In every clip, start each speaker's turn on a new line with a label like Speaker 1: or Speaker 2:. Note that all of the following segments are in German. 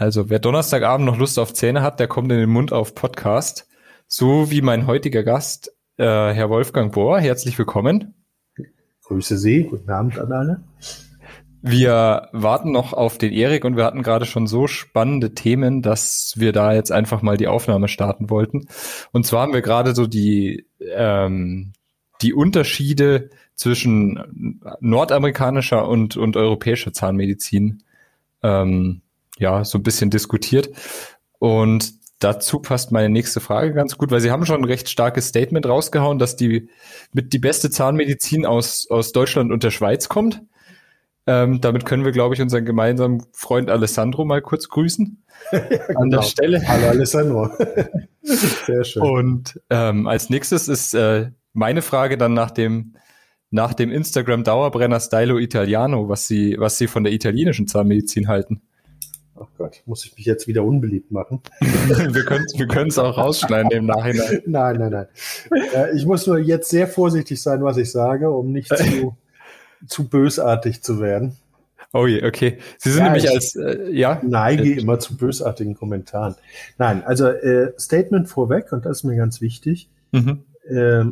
Speaker 1: Also, wer Donnerstagabend noch Lust auf Zähne hat, der kommt in den Mund auf Podcast. So wie mein heutiger Gast, äh, Herr Wolfgang Bohr. Herzlich willkommen.
Speaker 2: Grüße Sie. Guten Abend an alle.
Speaker 1: Wir warten noch auf den Erik und wir hatten gerade schon so spannende Themen, dass wir da jetzt einfach mal die Aufnahme starten wollten. Und zwar haben wir gerade so die, ähm, die Unterschiede zwischen nordamerikanischer und, und europäischer Zahnmedizin ähm, ja, so ein bisschen diskutiert. Und dazu passt meine nächste Frage ganz gut, weil Sie haben schon ein recht starkes Statement rausgehauen, dass die mit die beste Zahnmedizin aus, aus Deutschland und der Schweiz kommt. Ähm, damit können wir, glaube ich, unseren gemeinsamen Freund Alessandro mal kurz grüßen.
Speaker 2: ja, An der genau. Stelle.
Speaker 1: Hallo Alessandro. Sehr schön. Und ähm, als nächstes ist äh, meine Frage dann nach dem nach dem Instagram Dauerbrenner Stylo Italiano, was Sie was Sie von der italienischen Zahnmedizin halten.
Speaker 2: Ach Gott, muss ich mich jetzt wieder unbeliebt machen?
Speaker 1: wir können es wir auch rausschneiden im Nachhinein.
Speaker 2: Nein, nein, nein. Äh, ich muss nur jetzt sehr vorsichtig sein, was ich sage, um nicht zu, zu bösartig zu werden.
Speaker 1: Oh je, okay. Sie sind ja, nämlich als,
Speaker 2: äh, ja? Neige immer zu bösartigen Kommentaren. Nein, also äh, Statement vorweg, und das ist mir ganz wichtig. Mhm. Äh,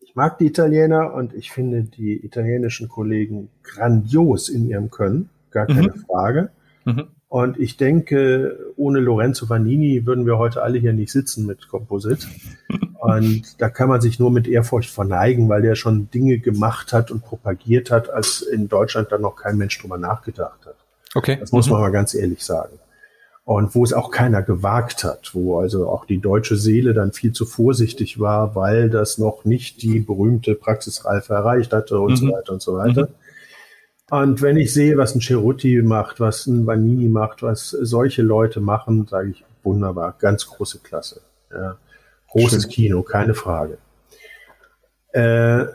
Speaker 2: ich mag die Italiener und ich finde die italienischen Kollegen grandios in ihrem Können, gar keine mhm. Frage. Mhm. Und ich denke, ohne Lorenzo Vanini würden wir heute alle hier nicht sitzen mit Composite. Und da kann man sich nur mit Ehrfurcht verneigen, weil der schon Dinge gemacht hat und propagiert hat, als in Deutschland dann noch kein Mensch drüber nachgedacht hat. Okay. Das muss man mhm. mal ganz ehrlich sagen. Und wo es auch keiner gewagt hat, wo also auch die deutsche Seele dann viel zu vorsichtig war, weil das noch nicht die berühmte Praxisreife erreicht hatte und mhm. so weiter und so weiter. Mhm. Und wenn ich sehe, was ein Cerutti macht, was ein Vanini macht, was solche Leute machen, sage ich, wunderbar, ganz große Klasse. Ja. Großes Stimmt. Kino, keine Frage. Äh,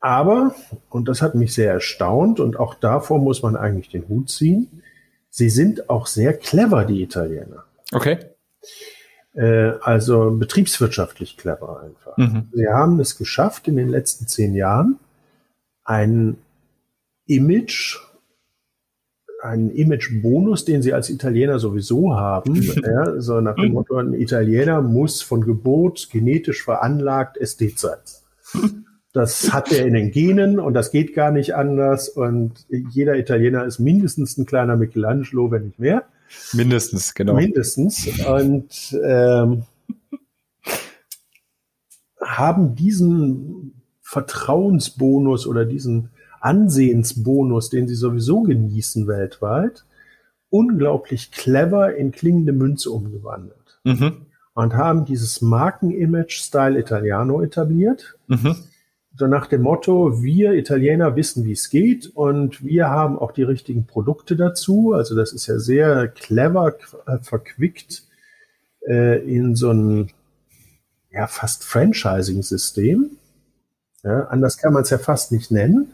Speaker 2: aber, und das hat mich sehr erstaunt, und auch davor muss man eigentlich den Hut ziehen, sie sind auch sehr clever, die Italiener.
Speaker 1: Okay.
Speaker 2: Äh, also betriebswirtschaftlich clever einfach. Mhm. Sie haben es geschafft, in den letzten zehn Jahren einen Image, einen Image-Bonus, den sie als Italiener sowieso haben. ja, so nach dem Motto, ein Italiener muss von Geburt genetisch veranlagt Ästhet sein. Das hat er in den Genen und das geht gar nicht anders. Und jeder Italiener ist mindestens ein kleiner Michelangelo, wenn nicht mehr.
Speaker 1: Mindestens, genau.
Speaker 2: Mindestens. Und ähm, haben diesen Vertrauensbonus oder diesen Ansehensbonus, den sie sowieso genießen weltweit, unglaublich clever in klingende Münze umgewandelt. Mhm. Und haben dieses Markenimage Style Italiano etabliert. Mhm. So nach dem Motto, wir Italiener wissen, wie es geht und wir haben auch die richtigen Produkte dazu. Also das ist ja sehr clever äh, verquickt äh, in so ein ja, fast Franchising-System. Ja, anders kann man es ja fast nicht nennen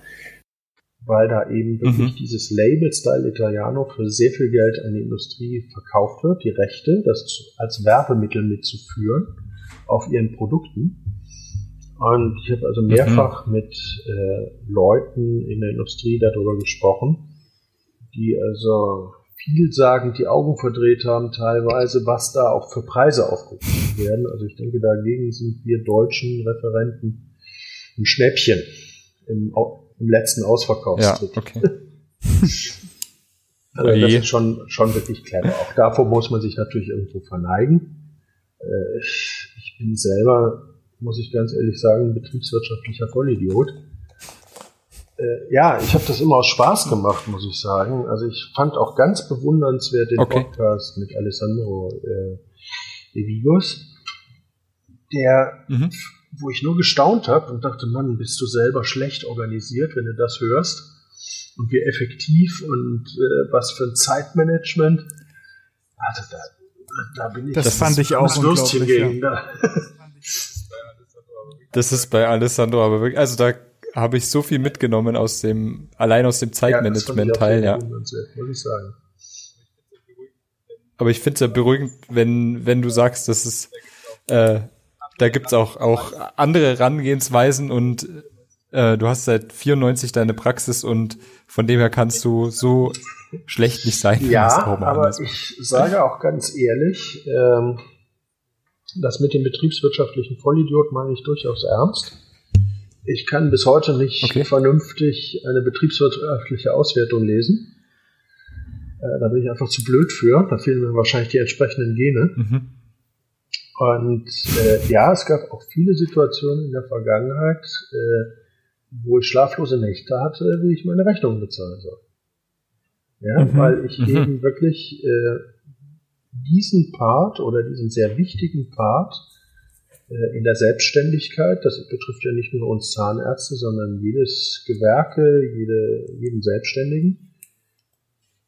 Speaker 2: weil da eben wirklich mhm. dieses Label Style Italiano für sehr viel Geld an die Industrie verkauft wird, die Rechte, das als Werbemittel mitzuführen auf ihren Produkten. Und ich habe also mehrfach mhm. mit äh, Leuten in der Industrie darüber gesprochen, die also vielsagend die Augen verdreht haben, teilweise, was da auch für Preise aufgerufen werden. Also ich denke, dagegen sind wir deutschen Referenten ein Schnäppchen im, im letzten Ausverkaufstritt.
Speaker 1: Ja, okay.
Speaker 2: also das ist schon, schon wirklich clever. Auch davor muss man sich natürlich irgendwo verneigen. Äh, ich bin selber, muss ich ganz ehrlich sagen, betriebswirtschaftlicher Vollidiot. Äh, ja, ich habe das immer aus Spaß gemacht, muss ich sagen. Also ich fand auch ganz bewundernswert den okay. Podcast mit Alessandro äh, De Vigos, der mhm wo ich nur gestaunt habe und dachte, Mann, bist du selber schlecht organisiert, wenn du das hörst. Und wie effektiv und äh, was für ein Zeitmanagement. Also da, da bin ich.
Speaker 1: Das, das fand ich auch
Speaker 2: Würstchen gegen. Ja.
Speaker 1: Das ist bei Alessandro aber wirklich, also da habe ich so viel mitgenommen aus dem, allein aus dem Zeitmanagement-Teil, ja. Muss ich sagen. Aber ich finde es ja beruhigend, wenn, wenn du sagst, dass es äh, da gibt's auch, auch andere Herangehensweisen und äh, du hast seit 94 deine Praxis und von dem her kannst du so schlecht nicht sein.
Speaker 2: Ja, aber ich sage auch ganz ehrlich, ähm, das mit dem betriebswirtschaftlichen Vollidiot meine ich durchaus ernst. Ich kann bis heute nicht okay. vernünftig eine betriebswirtschaftliche Auswertung lesen. Äh, da bin ich einfach zu blöd für. Da fehlen mir wahrscheinlich die entsprechenden Gene. Mhm. Und äh, ja, es gab auch viele Situationen in der Vergangenheit, äh, wo ich schlaflose Nächte hatte, wie ich meine Rechnungen bezahlen soll. Ja, mhm. weil ich mhm. eben wirklich äh, diesen Part oder diesen sehr wichtigen Part äh, in der Selbstständigkeit, das betrifft ja nicht nur uns Zahnärzte, sondern jedes Gewerke, jede, jeden Selbstständigen,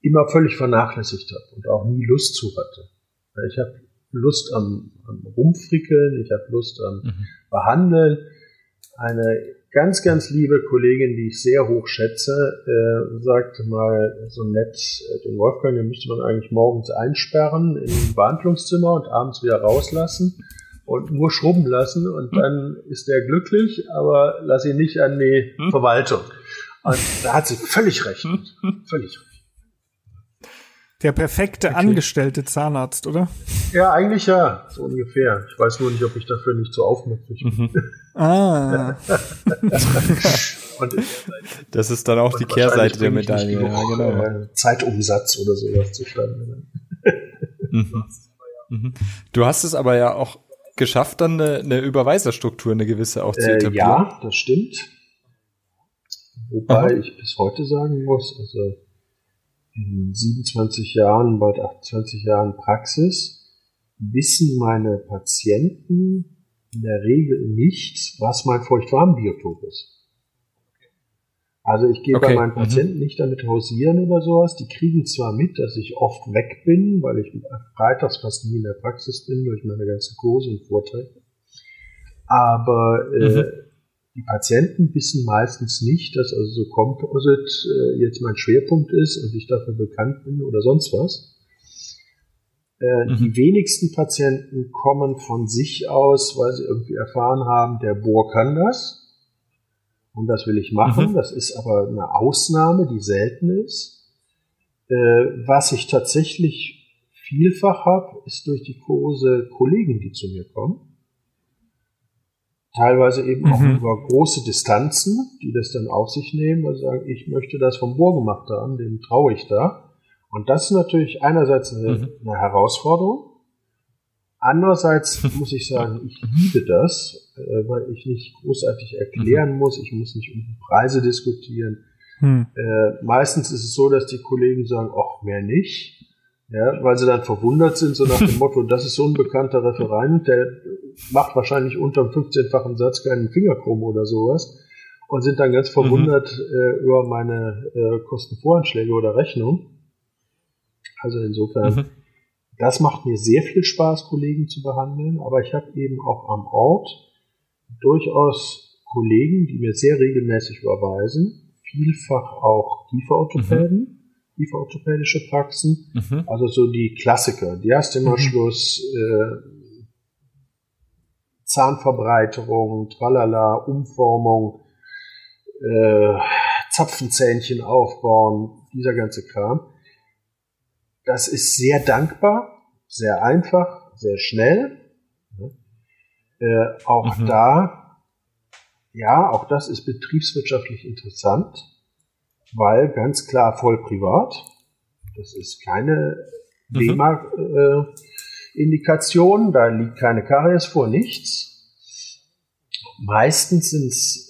Speaker 2: immer völlig vernachlässigt habe und auch nie Lust zu hatte. Ich habe Lust am, am Rumfrickeln, ich habe Lust am mhm. Behandeln. Eine ganz, ganz liebe Kollegin, die ich sehr hoch schätze, äh, sagte mal so nett, äh, den Wolfgang, den müsste man eigentlich morgens einsperren im Behandlungszimmer und abends wieder rauslassen und nur schrubben lassen und hm. dann ist er glücklich, aber lass ihn nicht an die hm. Verwaltung. Und da hat sie völlig recht. Völlig recht.
Speaker 3: Der perfekte okay. angestellte Zahnarzt, oder?
Speaker 2: Ja, eigentlich ja, so ungefähr. Ich weiß nur nicht, ob ich dafür nicht so aufmüpfig bin. Mhm. Ah.
Speaker 1: das ist dann auch die Kehrseite der Medaille. Ja,
Speaker 2: genau. Äh, Zeitumsatz oder sowas zustande.
Speaker 1: mhm. Mhm. Du hast es aber ja auch geschafft, dann eine, eine Überweiserstruktur, eine gewisse auch zu
Speaker 2: äh, etablieren. ja, das stimmt. Wobei Aha. ich bis heute sagen muss, also in 27 Jahren, bald 28 Jahren Praxis, wissen meine Patienten in der Regel nicht, was mein Feuchtwarmbiotop ist. Also ich gehe okay. bei meinen mhm. Patienten mhm. nicht damit hausieren oder sowas. Die kriegen zwar mit, dass ich oft weg bin, weil ich freitags fast nie in der Praxis bin durch meine ganzen Kurse und Vorträge. Aber äh, mhm. Die Patienten wissen meistens nicht, dass also so Composite äh, jetzt mein Schwerpunkt ist und ich dafür bekannt bin oder sonst was. Äh, mhm. Die wenigsten Patienten kommen von sich aus, weil sie irgendwie erfahren haben, der Bohr kann das und das will ich machen. Mhm. Das ist aber eine Ausnahme, die selten ist. Äh, was ich tatsächlich vielfach habe, ist durch die Kurse Kollegen, die zu mir kommen. Teilweise eben mhm. auch über große Distanzen, die das dann auf sich nehmen und sagen, ich möchte das vom Bohr gemacht haben, dem traue ich da. Und das ist natürlich einerseits eine, mhm. eine Herausforderung. Andererseits muss ich sagen, ich liebe das, äh, weil ich nicht großartig erklären mhm. muss, ich muss nicht um Preise diskutieren. Mhm. Äh, meistens ist es so, dass die Kollegen sagen, ach, mehr nicht. Ja, weil sie dann verwundert sind, so nach dem Motto, das ist so ein bekannter Referent, der macht wahrscheinlich unter dem 15-fachen Satz keinen Fingerkrumm oder sowas und sind dann ganz mhm. verwundert mhm. äh, über meine äh, Kostenvoranschläge oder Rechnung. Also insofern mhm. Das macht mir sehr viel Spaß, Kollegen zu behandeln, aber ich habe eben auch am Ort durchaus Kollegen, die mir sehr regelmäßig überweisen, vielfach auch Kieferorthopäden, mhm. Kieferorthopädische Praxen, mhm. also so die Klassiker, Diastemerschluss, mhm. äh, Zahnverbreiterung, Tralala, Umformung, äh, Zapfenzähnchen aufbauen, dieser ganze Kram. Das ist sehr dankbar, sehr einfach, sehr schnell. Äh, auch mhm. da, ja, auch das ist betriebswirtschaftlich interessant, weil ganz klar voll privat. Das ist keine mhm. indikation äh, da liegt keine Karies vor, nichts. Meistens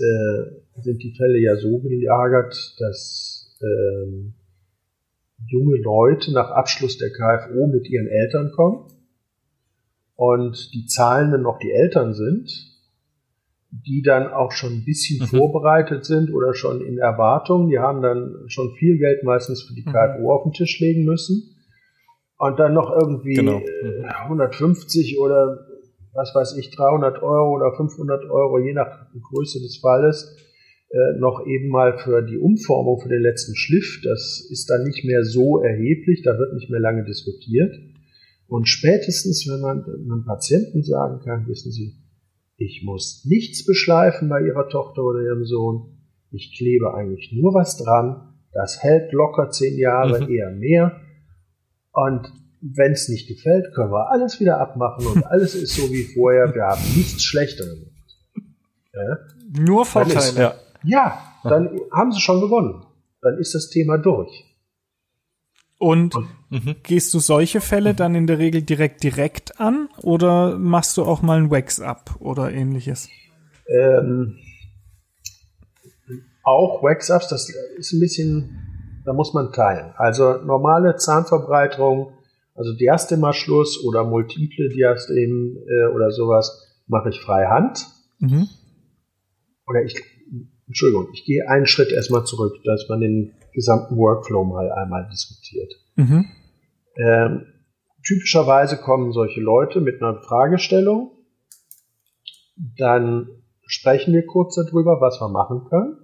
Speaker 2: äh, sind die Fälle ja so gelagert, dass ähm, junge Leute nach Abschluss der KFO mit ihren Eltern kommen und die Zahlenden noch die Eltern sind, die dann auch schon ein bisschen mhm. vorbereitet sind oder schon in Erwartung. Die haben dann schon viel Geld meistens für die mhm. KFO auf den Tisch legen müssen. Und dann noch irgendwie genau. mhm. 150 oder was weiß ich, 300 Euro oder 500 Euro, je nach Größe des Falles, äh, noch eben mal für die Umformung für den letzten Schliff. Das ist dann nicht mehr so erheblich, da wird nicht mehr lange diskutiert. Und spätestens, wenn man einem Patienten sagen kann, wissen Sie, Ich muss nichts beschleifen bei ihrer Tochter oder ihrem Sohn. Ich klebe eigentlich nur was dran. Das hält locker zehn Jahre, mhm. eher mehr. Und wenn es nicht gefällt, können wir alles wieder abmachen und alles ist so wie vorher. Wir haben nichts Schlechteres.
Speaker 3: Ja? Nur Vorteile. Ist,
Speaker 2: ja. ja, dann haben sie schon gewonnen. Dann ist das Thema durch.
Speaker 3: Und, und mhm. gehst du solche Fälle dann in der Regel direkt direkt an oder machst du auch mal ein Wax-Up oder ähnliches?
Speaker 2: Ähm, auch Wax-Ups, das ist ein bisschen, da muss man teilen. Also normale Zahnverbreiterung, also Diastema-Schluss oder multiple Diastemen äh, oder sowas, mache ich freihand. Mhm. Oder ich, Entschuldigung, ich gehe einen Schritt erstmal zurück, dass man den gesamten Workflow mal einmal diskutiert. Mhm. Ähm, typischerweise kommen solche Leute mit einer Fragestellung, dann sprechen wir kurz darüber, was wir machen können.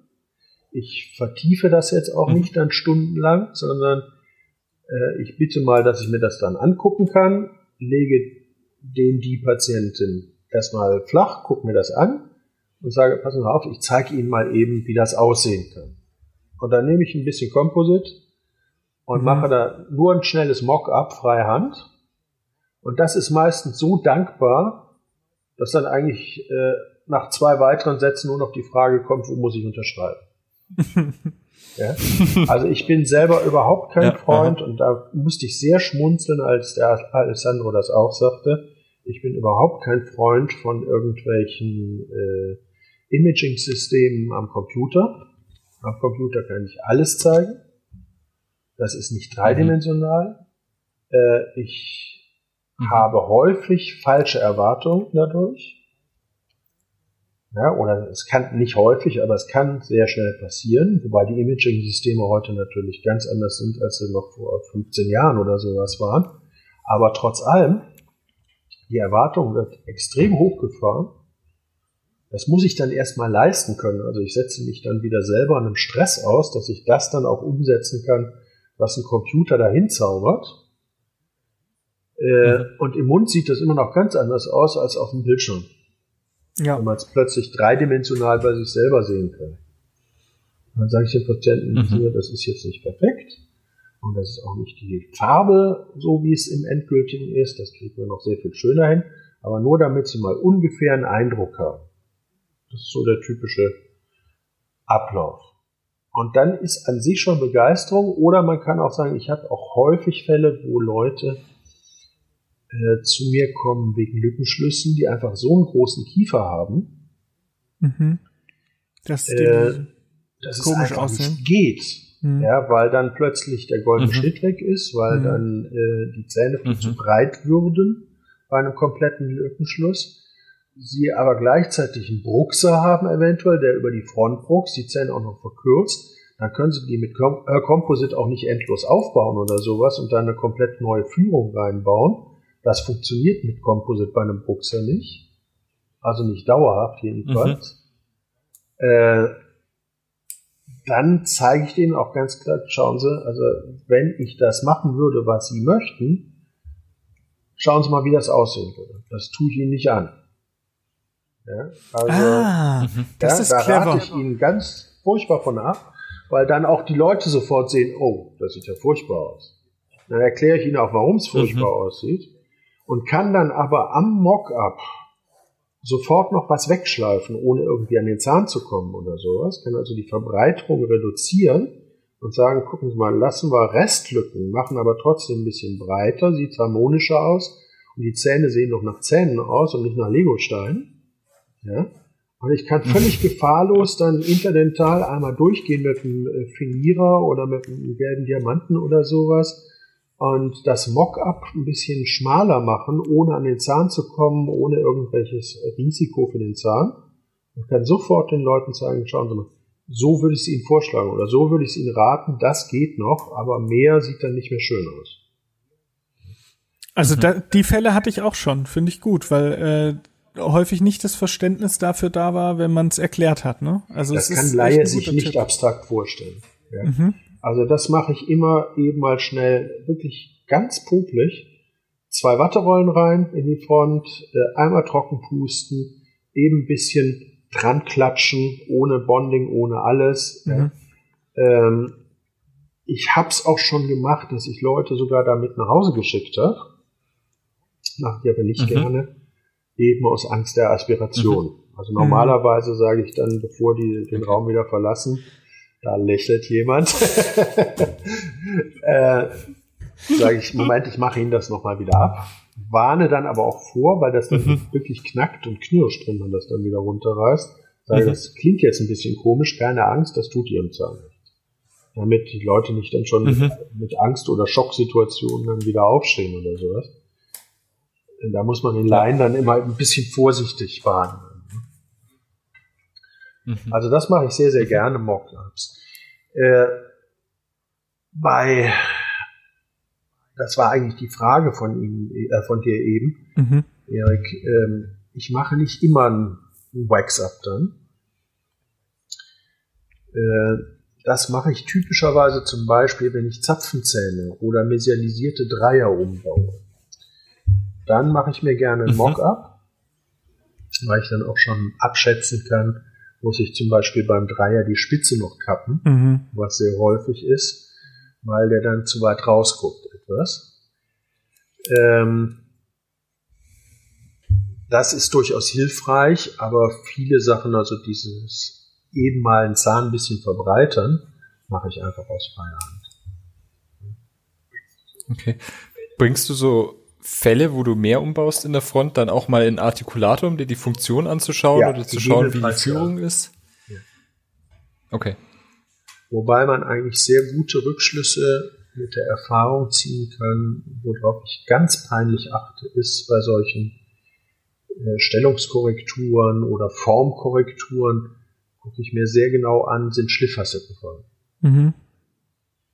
Speaker 2: Ich vertiefe das jetzt auch mhm. nicht dann stundenlang, sondern äh, ich bitte mal, dass ich mir das dann angucken kann, lege den die Patientin erstmal flach, gucke mir das an und sage, passen Sie auf, ich zeige Ihnen mal eben, wie das aussehen kann. Und dann nehme ich ein bisschen Composite und mhm. mache da nur ein schnelles Mock-up freihand. Und das ist meistens so dankbar, dass dann eigentlich äh, nach zwei weiteren Sätzen nur noch die Frage kommt, wo muss ich unterschreiben. ja? Also ich bin selber überhaupt kein ja, Freund aha. und da musste ich sehr schmunzeln, als der Alessandro das auch sagte. Ich bin überhaupt kein Freund von irgendwelchen äh, Imaging-Systemen am Computer. Am Computer kann ich alles zeigen. Das ist nicht dreidimensional. Mhm. Äh, ich mhm. habe häufig falsche Erwartungen dadurch. Ja, oder es kann nicht häufig, aber es kann sehr schnell passieren, wobei die Imaging-Systeme heute natürlich ganz anders sind, als sie noch vor 15 Jahren oder sowas waren. Aber trotz allem, die Erwartung wird extrem hochgefahren das muss ich dann erstmal leisten können. Also ich setze mich dann wieder selber einem Stress aus, dass ich das dann auch umsetzen kann, was ein Computer dahin zaubert. Äh, mhm. Und im Mund sieht das immer noch ganz anders aus als auf dem Bildschirm. Ja. Wenn man es plötzlich dreidimensional bei sich selber sehen kann. dann sage ich den Patienten, mhm. das ist jetzt nicht perfekt. Und das ist auch nicht die Farbe, so wie es im Endgültigen ist. Das kriegt man noch sehr viel schöner hin. Aber nur damit sie mal ungefähr einen Eindruck haben. Das ist so der typische Ablauf. Und dann ist an sich schon Begeisterung oder man kann auch sagen, ich habe auch häufig Fälle, wo Leute äh, zu mir kommen wegen Lückenschlüssen, die einfach so einen großen Kiefer haben, mhm. dass, äh, dass es einfach aussehen. nicht geht. Mhm. Ja, weil dann plötzlich der goldene mhm. Schnitt weg ist, weil mhm. dann äh, die Zähne viel zu mhm. breit würden bei einem kompletten Lückenschluss sie aber gleichzeitig einen Bruxer haben eventuell, der über die Frontbrux die Zähne auch noch verkürzt, dann können sie die mit Com äh, Composite auch nicht endlos aufbauen oder sowas und dann eine komplett neue Führung reinbauen. Das funktioniert mit Composite bei einem Bruxer nicht. Also nicht dauerhaft jedenfalls. Mhm. Äh, dann zeige ich denen auch ganz klar, schauen Sie, also wenn ich das machen würde, was Sie möchten, schauen Sie mal, wie das aussehen würde. Das tue ich Ihnen nicht an. Ja, also, ah, mhm. das ja, ist da clever. rate ich Ihnen ganz furchtbar von ab, weil dann auch die Leute sofort sehen, oh, das sieht ja furchtbar aus. Dann erkläre ich Ihnen auch, warum es furchtbar mhm. aussieht und kann dann aber am Mockup sofort noch was wegschleifen, ohne irgendwie an den Zahn zu kommen oder sowas, kann also die Verbreiterung reduzieren und sagen, gucken Sie mal, lassen wir Restlücken, machen aber trotzdem ein bisschen breiter, sieht harmonischer aus und die Zähne sehen noch nach Zähnen aus und nicht nach Legosteinen. Ja? Und ich kann völlig gefahrlos dann interdental einmal durchgehen mit einem äh, Finierer oder mit einem gelben Diamanten oder sowas und das Mockup ein bisschen schmaler machen, ohne an den Zahn zu kommen, ohne irgendwelches Risiko für den Zahn. Und kann sofort den Leuten sagen, schauen Sie mal, so würde ich es Ihnen vorschlagen oder so würde ich es Ihnen raten, das geht noch, aber mehr sieht dann nicht mehr schön aus.
Speaker 3: Also da, die Fälle hatte ich auch schon, finde ich gut, weil äh, häufig nicht das Verständnis dafür da war, wenn man es erklärt hat. Ne?
Speaker 2: Also das kann Laie sich nicht Tipp. abstrakt vorstellen. Ja. Mhm. Also das mache ich immer eben mal schnell, wirklich ganz popelig. Zwei Watterollen rein in die Front, äh, einmal trocken pusten, eben ein bisschen dran klatschen, ohne Bonding, ohne alles.
Speaker 3: Mhm.
Speaker 2: Ähm, ich hab's auch schon gemacht, dass ich Leute sogar damit nach Hause geschickt habe. Mache ich aber nicht
Speaker 1: Mhm.
Speaker 2: gerne. Eben aus Angst der Aspiration. Also normalerweise sage ich dann, bevor die den Raum wieder verlassen, da lächelt jemand. äh, sage ich, Moment, ich mache Ihnen das nochmal wieder ab. Warne dann aber auch vor, weil das dann
Speaker 1: Mhm.
Speaker 2: wirklich knackt und knirscht, wenn man das dann wieder runterreißt. Sage,
Speaker 1: Mhm.
Speaker 2: das klingt jetzt ein bisschen komisch, keine Angst, das tut Ihrem Zahn nichts. Damit die Leute nicht dann schon
Speaker 1: Mhm.
Speaker 2: mit, Angst oder Schocksituationen dann wieder aufstehen oder sowas. Da muss man den Laien dann immer ein bisschen vorsichtig behandeln.
Speaker 1: Mhm.
Speaker 2: Also das mache ich sehr, sehr gerne, Mockups. Äh, bei, das war eigentlich die Frage von Ihnen, äh, von dir eben,
Speaker 3: Mhm.
Speaker 2: Erik. Ähm, ich mache nicht immer ein Wax-Up dann. Äh, das mache ich typischerweise zum Beispiel, wenn ich Zapfenzähne oder mesialisierte Dreier umbaue. Dann mache ich mir gerne ein
Speaker 1: Mhm.
Speaker 2: Mock-up, weil ich dann auch schon abschätzen kann, muss ich zum Beispiel beim Dreier die Spitze noch kappen,
Speaker 3: Mhm.
Speaker 2: was sehr häufig ist, weil der dann zu weit rausguckt etwas. Ähm, das ist durchaus hilfreich, aber viele Sachen, also dieses eben mal einen Zahn ein bisschen verbreitern, mache ich einfach aus freier Hand.
Speaker 1: Okay. Bringst du so Fälle, wo du mehr umbaust in der Front, dann auch mal in Artikulator, um dir die Funktion anzuschauen
Speaker 2: Ja,
Speaker 1: oder zu schauen, wie die
Speaker 2: gegebenenfalls, ja.
Speaker 1: Führung ist?
Speaker 2: Ja.
Speaker 1: Okay.
Speaker 2: Wobei man eigentlich sehr gute Rückschlüsse mit der Erfahrung ziehen kann, worauf ich ganz peinlich achte, ist bei solchen äh, Stellungskorrekturen oder Formkorrekturen, gucke ich mir sehr genau an, sind Schlifffacetten voll.
Speaker 3: Mhm.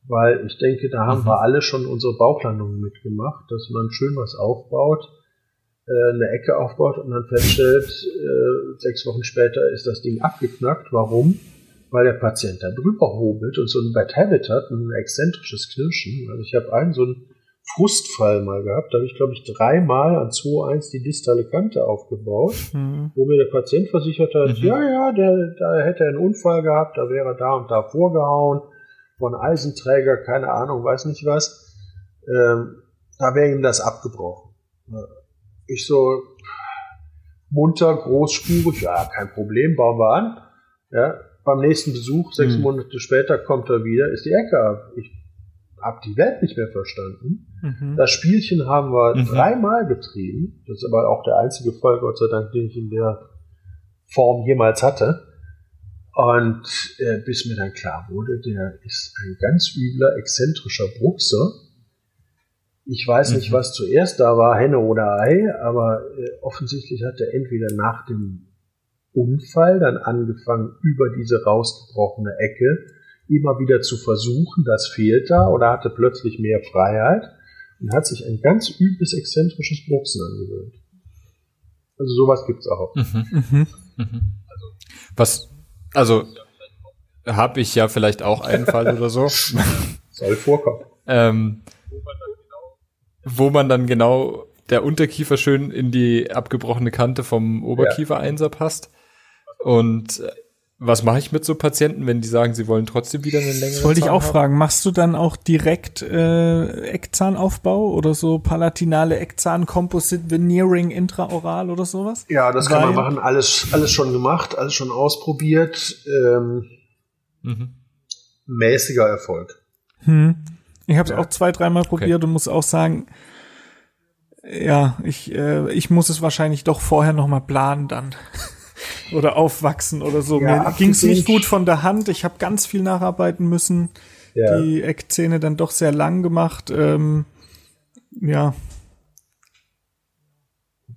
Speaker 2: Weil ich denke, da haben
Speaker 1: Mhm.
Speaker 2: wir alle schon unsere Bauchlandungen mitgemacht, dass man schön was aufbaut, äh, eine Ecke aufbaut und dann feststellt, äh, sechs Wochen später ist das Ding abgeknackt. Warum? Weil der Patient da drüber hobelt und so ein Bad Habit hat, ein exzentrisches Knirschen. Also ich habe einen so einen Frustfall mal gehabt, da habe ich glaube ich dreimal an 2.1 die distale Kante aufgebaut
Speaker 3: Mhm.
Speaker 2: wo mir der Patient versichert hat,
Speaker 1: Mhm.
Speaker 2: ja, ja, der, da hätte er einen Unfall gehabt, da wäre er da und da vorgehauen, von Eisenträger, keine Ahnung, weiß nicht was. Ähm, da wäre ihm das abgebrochen. Ich so munter, großspurig, ja, kein Problem, bauen wir an. Ja, beim nächsten Besuch, sechs
Speaker 1: Mhm.
Speaker 2: Monate später, kommt er wieder, ist die Ecke ab. Ich habe die Welt nicht mehr verstanden.
Speaker 3: Mhm.
Speaker 2: Das Spielchen haben wir
Speaker 1: Mhm.
Speaker 2: dreimal getrieben. Das ist aber auch der einzige Fall, Gott sei Dank, den ich in der Form jemals hatte. Und äh, bis mir dann klar wurde, der ist ein ganz übler, exzentrischer Bruxer. Ich weiß nicht,
Speaker 1: Mhm.
Speaker 2: was zuerst da war, Henne oder Ei, aber äh, offensichtlich hat er entweder nach dem Unfall dann angefangen, über diese rausgebrochene Ecke immer wieder zu versuchen, das fehlt da, oder hatte plötzlich mehr Freiheit und hat sich ein ganz übles, exzentrisches Bruxen angewöhnt. Also sowas gibt's auch.
Speaker 1: Mhm.
Speaker 3: Mhm.
Speaker 1: Mhm. Was, also, habe ich ja vielleicht auch einen Fall oder so,
Speaker 2: Soll vorkommen.
Speaker 1: ähm, wo man dann genau der Unterkiefer schön in die abgebrochene Kante vom Oberkiefer-Einser passt. Und äh, was mache ich mit so Patienten, wenn die sagen, sie wollen trotzdem wieder eine längere
Speaker 3: Das wollte ich
Speaker 1: Zahn
Speaker 3: auch
Speaker 1: haben?
Speaker 3: fragen. Machst du dann auch direkt äh, Eckzahnaufbau oder so palatinale Eckzahn-Composite Veneering intraoral oder sowas?
Speaker 2: Ja, das kann man
Speaker 3: Weil-
Speaker 2: machen. Alles, alles schon gemacht, alles schon ausprobiert. Ähm,
Speaker 1: Mhm.
Speaker 2: mäßiger Erfolg.
Speaker 3: Hm. Ich habe es
Speaker 2: Ja.
Speaker 3: auch zwei, dreimal probiert und muss auch sagen, ja, ich, äh, ich muss es wahrscheinlich doch vorher noch mal planen dann. Oder aufwachsen oder so.
Speaker 2: Ja,
Speaker 3: Mir ging's nicht
Speaker 2: abgesehen-
Speaker 3: gut von der Hand. Ich habe ganz viel nacharbeiten müssen.
Speaker 2: Ja.
Speaker 3: Die Eckzähne dann doch sehr lang gemacht. Ähm, ja,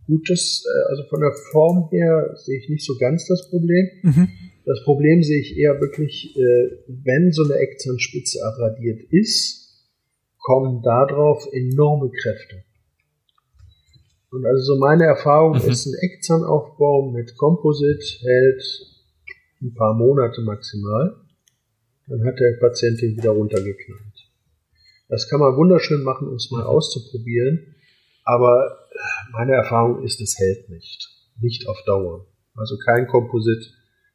Speaker 2: Gut, das, äh, also von der Form her sehe ich nicht so ganz das Problem.
Speaker 3: mhm.
Speaker 2: Das Problem sehe ich eher wirklich, äh, wenn so eine Eckzahnspitze abradiert ist, kommen darauf enorme Kräfte. Und also so meine Erfahrung
Speaker 1: Mhm.
Speaker 2: ist, ein Eckzahnaufbau mit Composite hält ein paar Monate maximal. Dann hat der Patient den wieder runtergeknallt. Das kann man wunderschön machen, um es mal auszuprobieren. Aber meine Erfahrung ist, es hält nicht. Nicht auf Dauer. Also kein Komposit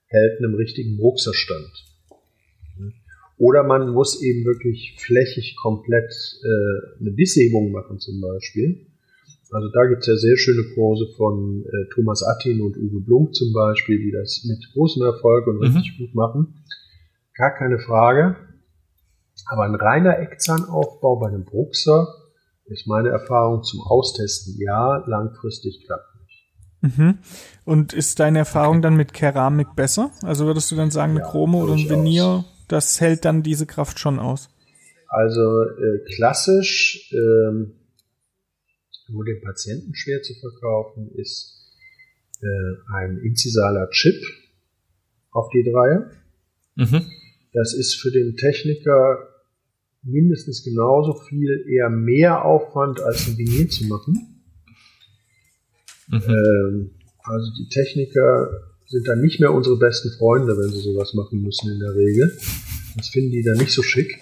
Speaker 2: hält einem richtigen Bruchserstand. Oder man muss eben wirklich flächig komplett äh, eine Bisshebung machen zum Beispiel. Also da gibt es ja sehr schöne Kurse von äh, Thomas Attin und Uwe Blunk zum Beispiel, die das mit großem Erfolg und mhm. richtig gut machen. Gar keine Frage. Aber ein reiner Eckzahnaufbau bei einem Bruxer ist meine Erfahrung zum Austesten. Ja, langfristig klappt nicht.
Speaker 3: Mhm. Und ist deine Erfahrung okay. dann mit Keramik besser? Also würdest du dann sagen, eine ja, Chrome oder ein Venier, das hält dann diese Kraft schon aus?
Speaker 2: Also äh, klassisch ähm, nur den Patienten schwer zu verkaufen, ist äh, ein inzisaler Chip auf die Dreier. Mhm. Das ist für den Techniker mindestens genauso viel, eher mehr Aufwand, als ein Vinier zu machen. Mhm. Ähm, also die Techniker sind dann nicht mehr unsere besten Freunde, wenn sie sowas machen müssen in der Regel. Das finden die dann nicht so schick.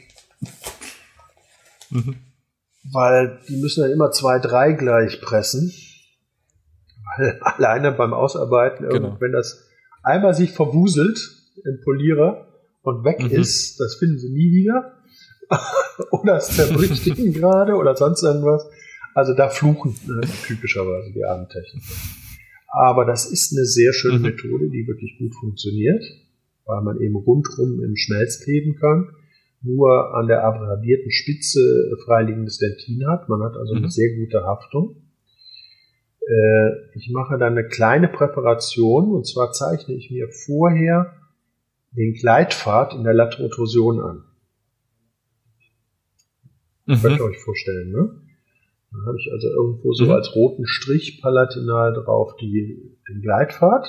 Speaker 2: Mhm weil die müssen dann immer zwei, drei gleich pressen. Weil alleine beim Ausarbeiten, genau. wenn das einmal sich verwuselt im Polierer und weg mhm. ist, das finden sie nie wieder. oder es zerbricht ihnen gerade oder sonst irgendwas. Also da fluchen ne, typischerweise die armen Techniker. Aber das ist eine sehr schöne mhm. Methode, die wirklich gut funktioniert, weil man eben rundrum im Schmelz kleben kann nur an der abradierten Spitze freiliegendes Dentin hat. Man hat also mhm. eine sehr gute Haftung. Äh, ich mache dann eine kleine Präparation und zwar zeichne ich mir vorher den Gleitpfad in der Laterotrusion an. Mhm. Könnt ihr euch vorstellen, ne? Dann habe ich also irgendwo so mhm. als roten Strich palatinal drauf die, den Gleitpfad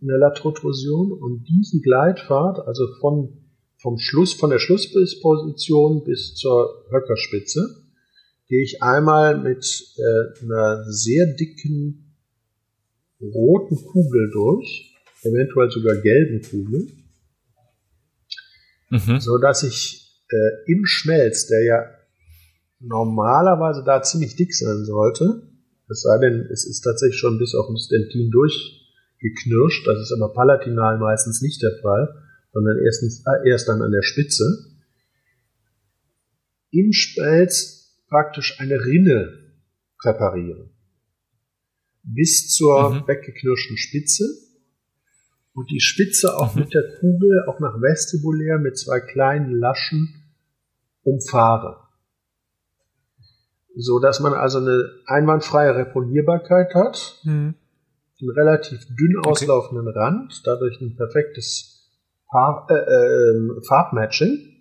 Speaker 2: in der Laterotrusion und diesen Gleitpfad, also von vom Schluss, von der Schlussposition bis zur Höckerspitze, gehe ich einmal mit äh, einer sehr dicken roten Kugel durch, eventuell sogar gelben Kugel, mhm. so dass ich äh, im Schmelz, der ja normalerweise da ziemlich dick sein sollte, es sei denn, es ist tatsächlich schon bis auf das Dentin durchgeknirscht, das ist aber palatinal meistens nicht der Fall, sondern erstens, äh, erst dann an der Spitze, im Spelz praktisch eine Rinne präparieren. Bis zur mhm. weggeknirschten Spitze und die Spitze auch mhm. mit der Kugel auch nach vestibulär mit zwei kleinen Laschen umfahre. So dass man also eine einwandfreie Repolierbarkeit hat, mhm. einen relativ dünn auslaufenden okay. Rand, dadurch ein perfektes Farb, äh, äh, Farbmatching.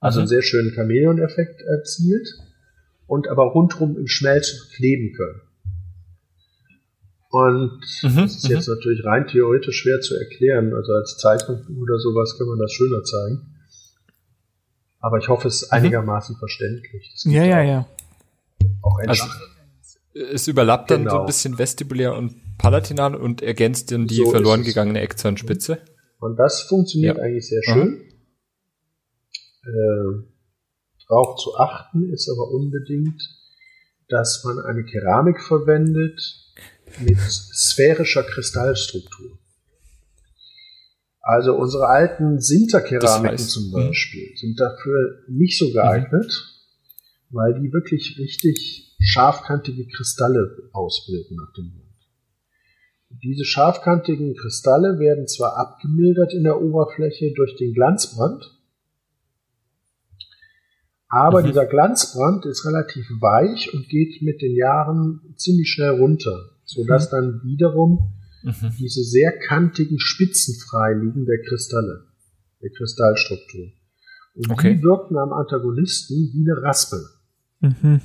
Speaker 2: Also mhm. einen sehr schönen Chamäleon-Effekt erzielt und aber rundherum im Schmelz kleben können. Und mhm, das ist jetzt mhm. natürlich rein theoretisch schwer zu erklären. Also als Zeichnung oder sowas kann man das schöner zeigen. Aber ich hoffe, es ist mhm. einigermaßen verständlich.
Speaker 3: Ja, ja, ja.
Speaker 1: Auch also, es überlappt genau. dann so ein genau. bisschen vestibulär und palatinal und ergänzt dann die so verloren gegangene Eckzahnspitze.
Speaker 2: Und das funktioniert ja. eigentlich sehr schön. Äh, darauf zu achten ist aber unbedingt, dass man eine Keramik verwendet mit sphärischer Kristallstruktur. Also unsere alten Sinterkeramiken zum mhm. Beispiel mhm. sind dafür nicht so geeignet, mhm. weil die wirklich richtig scharfkantige Kristalle ausbilden nach dem Mond. Diese scharfkantigen Kristalle werden zwar abgemildert in der Oberfläche durch den Glanzbrand, aber mhm. dieser Glanzbrand ist relativ weich und geht mit den Jahren ziemlich schnell runter, sodass mhm. dann wiederum mhm. diese sehr kantigen Spitzen frei liegen der Kristalle, der Kristallstruktur. Und okay. die wirken am Antagonisten wie eine Raspel. Mhm.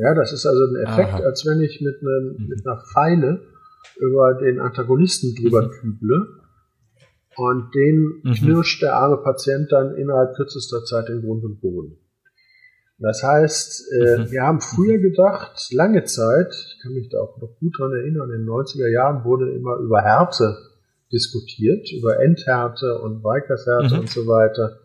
Speaker 2: Ja, das ist also ein Effekt, Aha. als wenn ich mit, einem, mhm. mit einer Pfeile über den Antagonisten drüber mhm. küble. Und den mhm. knirscht der arme Patient dann innerhalb kürzester Zeit in Grund und Boden. Das heißt, äh, mhm. wir haben früher gedacht, lange Zeit, ich kann mich da auch noch gut dran erinnern, in den 90er Jahren wurde immer über Härte diskutiert, über Endhärte und Weikershärte mhm. und so weiter.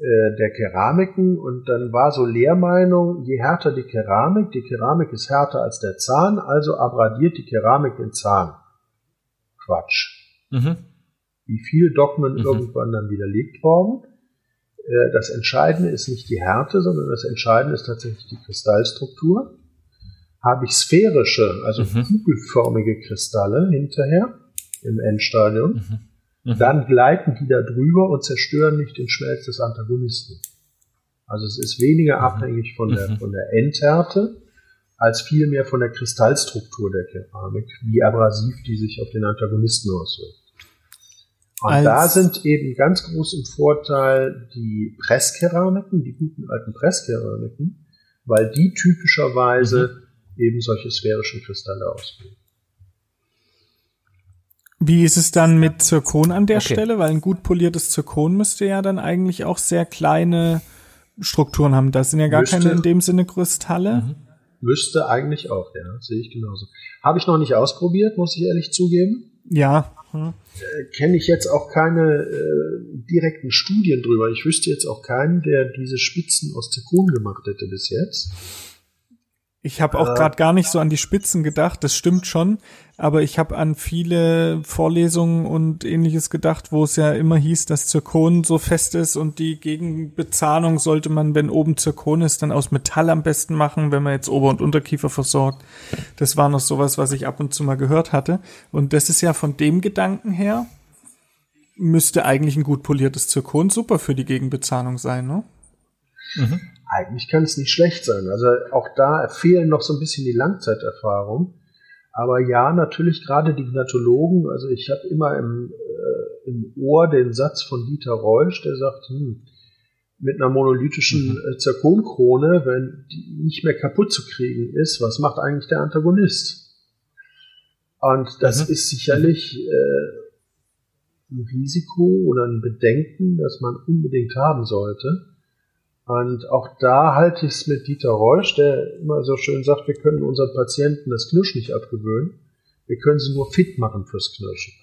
Speaker 2: Äh, der Keramiken und dann war so Lehrmeinung, je härter die Keramik, die Keramik ist härter als der Zahn, also abradiert die Keramik den Zahn. Quatsch. Mhm. Wie viele Dogmen mhm. irgendwann dann widerlegt worden. Äh, das Entscheidende ist nicht die Härte, sondern das Entscheidende ist tatsächlich die Kristallstruktur. Habe ich sphärische, also mhm. kugelförmige Kristalle hinterher im Endstadium, mhm. Dann gleiten die da drüber und zerstören nicht den Schmelz des Antagonisten. Also es ist weniger mhm. abhängig von der, mhm. von der Endhärte als vielmehr von der Kristallstruktur der Keramik, wie abrasiv die sich auf den Antagonisten auswirkt. Und als da sind eben ganz groß im Vorteil die Presskeramiken, die guten alten Presskeramiken, weil die typischerweise mhm. eben solche sphärischen Kristalle ausbilden.
Speaker 3: Wie ist es dann mit Zirkon an der okay. Stelle? Weil ein gut poliertes Zirkon müsste ja dann eigentlich auch sehr kleine Strukturen haben. Das sind ja gar müsste, keine in dem Sinne Kristalle. Mhm.
Speaker 2: Müsste eigentlich auch, ja, sehe ich genauso. Habe ich noch nicht ausprobiert, muss ich ehrlich zugeben.
Speaker 3: Ja.
Speaker 2: Hm. Äh, Kenne ich jetzt auch keine äh, direkten Studien drüber. Ich wüsste jetzt auch keinen, der diese Spitzen aus Zirkon gemacht hätte bis jetzt.
Speaker 3: Ich habe auch äh, gerade gar nicht so an die Spitzen gedacht, das stimmt schon, aber ich habe an viele Vorlesungen und ähnliches gedacht, wo es ja immer hieß, dass Zirkon so fest ist und die Gegenbezahnung sollte man, wenn oben Zirkon ist, dann aus Metall am besten machen, wenn man jetzt Ober- und Unterkiefer versorgt. Das war noch sowas, was ich ab und zu mal gehört hatte. Und das ist ja von dem Gedanken her, müsste eigentlich ein gut poliertes Zirkon super für die Gegenbezahnung sein, ne?
Speaker 2: Mhm eigentlich kann es nicht schlecht sein. Also auch da fehlen noch so ein bisschen die Langzeiterfahrung. Aber ja, natürlich gerade die Gnatologen, also ich habe immer im, äh, im Ohr den Satz von Dieter Reusch, der sagt, hm, mit einer monolithischen mhm. Äh, Zirkonkrone, wenn die nicht mehr kaputt zu kriegen ist, was macht eigentlich der Antagonist? Und das mhm. ist sicherlich äh, ein Risiko oder ein Bedenken, das man unbedingt haben sollte. Und auch da halte ich es mit Dieter Reusch, der immer so schön sagt, wir können unseren Patienten das Knirsch nicht abgewöhnen, wir können sie nur fit machen fürs Knirschen.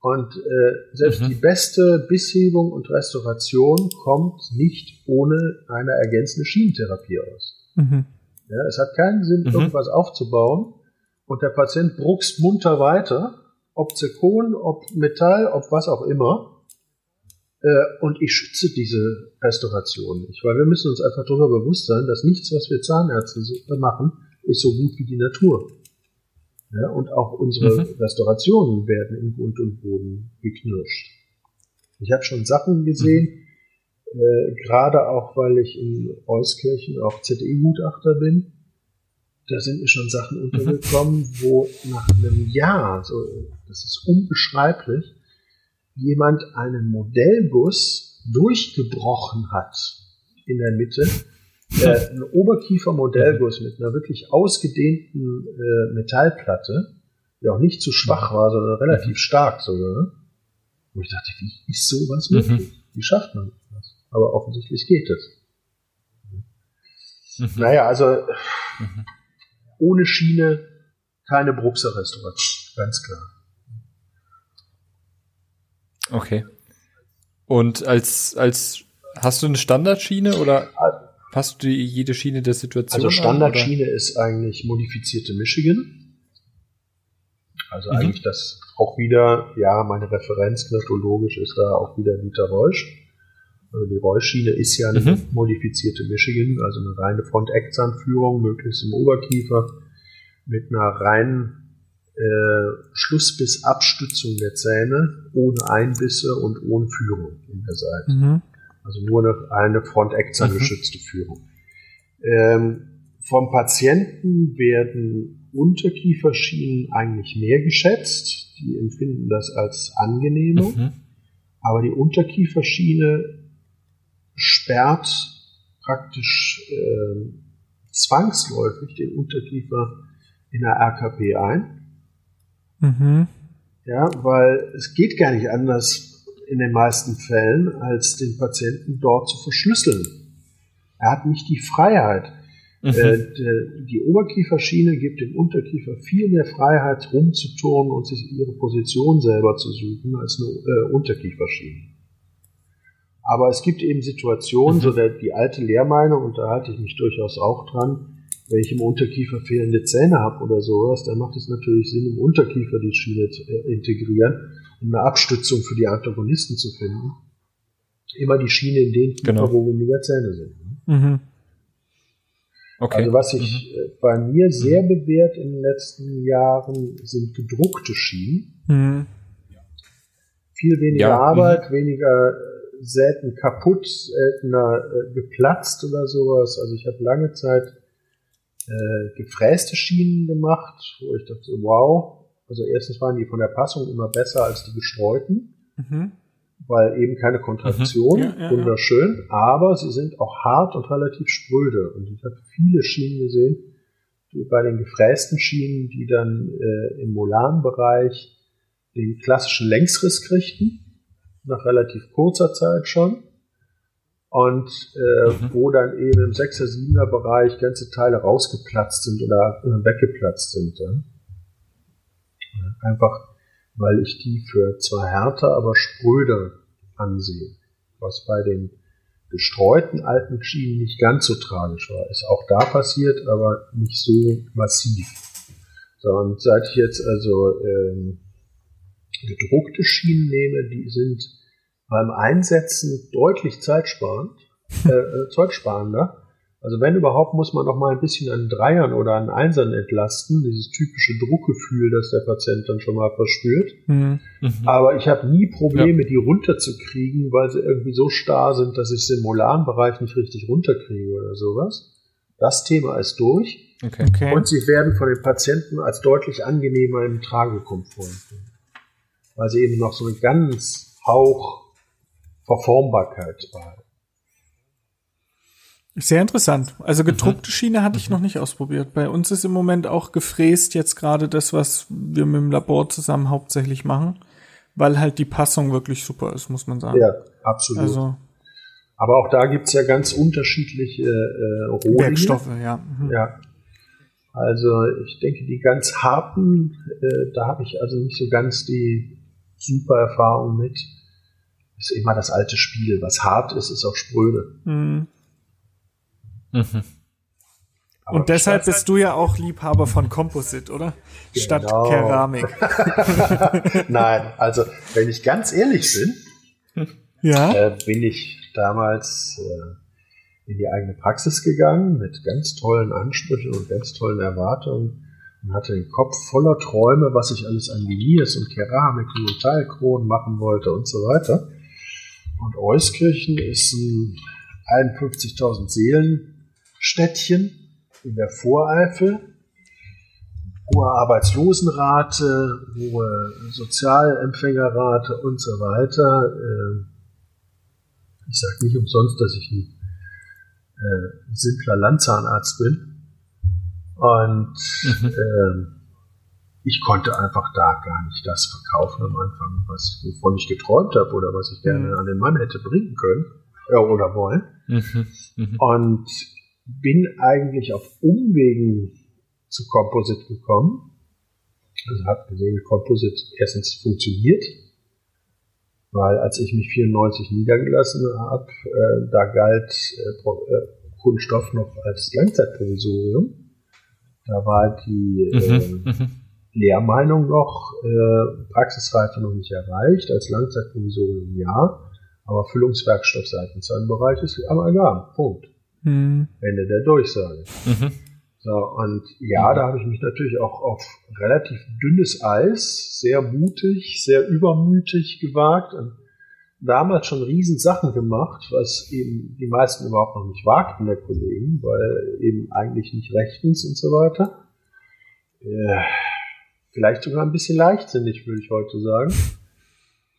Speaker 2: Und äh, selbst mhm. die beste Bisshebung und Restauration kommt nicht ohne eine ergänzende Schienentherapie aus. Mhm. Ja, es hat keinen Sinn, mhm. irgendwas aufzubauen und der Patient bruckst munter weiter, ob Zirkon, ob Metall, ob was auch immer. Äh, und ich schütze diese Restauration nicht, weil wir müssen uns einfach darüber bewusst sein, dass nichts, was wir Zahnärzte machen, ist so gut wie die Natur. Ja, und auch unsere mhm. Restaurationen werden in Grund und Boden geknirscht. Ich habe schon Sachen gesehen, mhm. äh, gerade auch, weil ich in Euskirchen auch ZE-Gutachter bin, da sind mir schon Sachen mhm. untergekommen, mhm. wo nach einem Jahr, so, das ist unbeschreiblich, jemand einen Modellbus durchgebrochen hat in der Mitte. Äh, ein Oberkiefer-Modellbus mit einer wirklich ausgedehnten äh, Metallplatte, die auch nicht zu schwach war, sondern relativ stark sogar. Wo ich dachte, wie ist sowas mhm. möglich? Wie schafft man das? Aber offensichtlich geht es. Mhm. Naja, also mhm. ohne Schiene keine Bruxer-Restauration, ganz klar.
Speaker 1: Okay. Und als, als, hast du eine Standardschiene oder passt du jede Schiene der Situation?
Speaker 2: Also Standardschiene an, ist eigentlich modifizierte Michigan. Also mhm. eigentlich das auch wieder, ja, meine Referenz gnatologisch ist da auch wieder Dieter Reusch. Also die Reusch-Schiene ist ja eine mhm. modifizierte Michigan, also eine reine Front-Eckzahnführung, möglichst im Oberkiefer, mit einer reinen äh, Schlussbiss-Abstützung der Zähne, ohne Einbisse und ohne Führung in der Seite. Mhm. Also nur eine, eine Front-Eckzahn-geschützte mhm. Führung. Ähm, vom Patienten werden Unterkieferschienen eigentlich mehr geschätzt. Die empfinden das als angenehmer. Mhm. Aber die Unterkieferschiene sperrt praktisch äh, zwangsläufig den Unterkiefer in der RKP ein. Mhm. Ja, weil es geht gar nicht anders in den meisten Fällen, als den Patienten dort zu verschlüsseln. Er hat nicht die Freiheit. Mhm. Äh, die Oberkieferschiene gibt dem Unterkiefer viel mehr Freiheit, rumzuturnen und sich ihre Position selber zu suchen, als eine äh, Unterkieferschiene. Aber es gibt eben Situationen, mhm. so der, die alte Lehrmeinung, und da halte ich mich durchaus auch dran, wenn ich im Unterkiefer fehlende Zähne habe oder sowas, dann macht es natürlich Sinn, im Unterkiefer die Schiene zu äh, integrieren, um eine Abstützung für die Antagonisten zu finden. Immer die Schiene in den Kiefer, genau. wo weniger Zähne sind. Ne? Mhm. Okay. Also was sich mhm. Äh, bei mir sehr bewährt in den letzten Jahren sind gedruckte Schienen. Mhm. Viel weniger ja, Arbeit, mhm. weniger äh, selten kaputt, seltener äh, geplatzt oder sowas. Also ich habe lange Zeit äh, gefräste Schienen gemacht, wo ich dachte, wow. Also erstens waren die von der Passung immer besser als die gestreuten. Mhm weil eben keine Kontraktion, mhm. ja, ja, wunderschön, ja. aber sie sind auch hart und relativ spröde. Und ich habe viele Schienen gesehen, die bei den gefrästen Schienen, die dann äh, im Molan-Bereich den klassischen Längsriss kriegten, nach relativ kurzer Zeit schon. Und äh, mhm. wo dann eben im 6er, 7er Bereich ganze Teile rausgeplatzt sind oder äh, weggeplatzt sind. Dann. Einfach weil ich die für zwar härter, aber spröder ansehe. Was bei den gestreuten alten Schienen nicht ganz so tragisch war. Ist auch da passiert, aber nicht so massiv. So, und seit ich jetzt also ähm, gedruckte Schienen nehme, die sind beim Einsetzen deutlich zeitsparend, äh, äh zeitsparender also wenn überhaupt, muss man noch mal ein bisschen an Dreiern oder an Einsern entlasten, dieses typische Druckgefühl, das der Patient dann schon mal verspürt. Mhm. mhm. Aber ich habe nie Probleme, ja. die runterzukriegen, weil sie irgendwie so starr sind, dass ich sie im molaren Bereich nicht richtig runterkriege oder sowas. Das Thema ist durch. Okay. Okay. Und sie werden von den Patienten als deutlich angenehmer im Tragekomfort empfunden. Weil sie eben noch so eine ganz Hauch Verformbarkeit behalten.
Speaker 3: Sehr interessant. Also gedruckte mhm. Schiene hatte ich noch nicht ausprobiert. Bei uns ist im Moment auch gefräst jetzt gerade das, was wir mit dem Labor zusammen hauptsächlich machen, weil halt die Passung wirklich super ist, muss man sagen.
Speaker 2: Ja, absolut. Also, Aber auch da gibt's ja ganz unterschiedliche äh,
Speaker 3: Rohlinge. Werkstoffe, ja.
Speaker 2: Mhm. Ja. Also ich denke, die ganz harten, äh, da habe ich also nicht so ganz die super Erfahrung mit. Ist immer das alte Spiel. Was hart ist, ist auch spröde. Mhm.
Speaker 3: Mhm. Und deshalb bist du ja auch Liebhaber von Composite, oder? Genau. Statt Keramik.
Speaker 2: Nein, also wenn ich ganz ehrlich bin, ja? äh, bin ich damals äh, in die eigene Praxis gegangen mit ganz tollen Ansprüchen und ganz tollen Erwartungen und hatte den Kopf voller Träume, was ich alles an Veneers und Keramik und Metallkronen machen wollte und so weiter. Und Euskirchen ist ein 51.000 Seelen Städtchen in der Voreifel. Hohe Arbeitslosenrate, hohe Sozialempfängerrate und so weiter. Ähm, ich sage nicht umsonst, dass ich ein äh, simpler Landzahnarzt bin. Und mhm. ähm, ich konnte einfach da gar nicht das verkaufen am Anfang, was, wovon ich geträumt habe oder was ich gerne mhm. an den Mann hätte bringen können äh, oder wollen. Mhm. Mhm. Und bin eigentlich auf Umwegen zu Composite gekommen. Also habe gesehen, Composite erstens funktioniert, weil als ich mich 94 niedergelassen habe, äh, da galt äh, äh, Kunststoff noch als Langzeitprovisorium. Da war die mhm, äh, mhm. Lehrmeinung noch, äh, Praxisreife noch nicht erreicht, als Langzeitprovisorium ja, aber Füllungswerkstoff seitens Bereich ist Amalgam. Punkt. Mhm. Ende der Durchsage. Mhm. So, und ja, da habe ich mich natürlich auch auf relativ dünnes Eis, sehr mutig, sehr übermütig gewagt und damals schon riesen Sachen gemacht, was eben die meisten überhaupt noch nicht wagten, der Kollegen, weil eben eigentlich nicht rechtens und so weiter. Äh, vielleicht sogar ein bisschen leichtsinnig, würde ich heute sagen.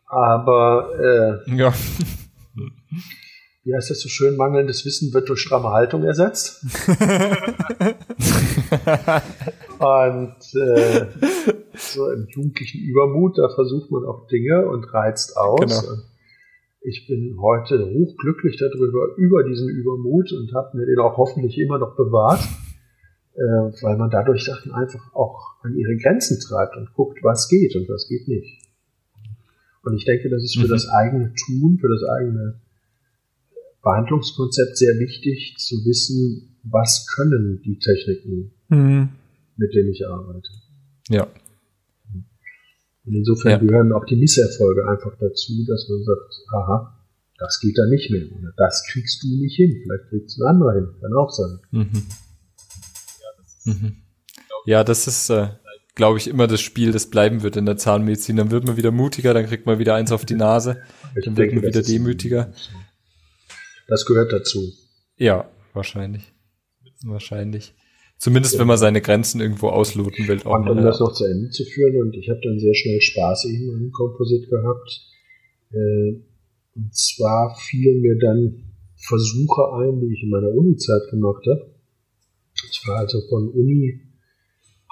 Speaker 2: Aber äh, ja wie heißt das so schön, mangelndes Wissen wird durch stramme Haltung ersetzt. und äh, so im jugendlichen Übermut, da versucht man auch Dinge und reizt aus. Genau. Ich bin heute hochglücklich darüber, über diesen Übermut und habe mir den auch hoffentlich immer noch bewahrt, weil man dadurch Sachen einfach auch an ihre Grenzen treibt und guckt, was geht und was geht nicht. Und ich denke, das ist für mhm. das eigene Tun, für das eigene Behandlungskonzept sehr wichtig zu wissen, was können die Techniken, mhm. mit denen ich arbeite.
Speaker 1: Ja.
Speaker 2: Und insofern ja. gehören auch die Misserfolge einfach dazu, dass man sagt, aha, das geht da nicht mehr oder das kriegst du nicht hin, vielleicht kriegst du ein anderer hin, kann auch sein. Mhm.
Speaker 1: Mhm. Ja, das ist, äh, glaube ich, immer das Spiel, das bleiben wird in der Zahnmedizin. Dann wird man wieder mutiger, dann kriegt man wieder eins auf die Nase, ich dann denke, wird man wieder demütiger.
Speaker 2: Das gehört dazu.
Speaker 1: Ja, wahrscheinlich. Wahrscheinlich. Zumindest, wenn man seine Grenzen irgendwo ausloten will.
Speaker 2: Auch und um das noch zu Ende zu führen, und ich habe dann sehr schnell Spaß eben an Composite gehabt. Äh, und zwar fielen mir dann Versuche ein, die ich in meiner Uni-Zeit gemacht habe. Ich war also von Uni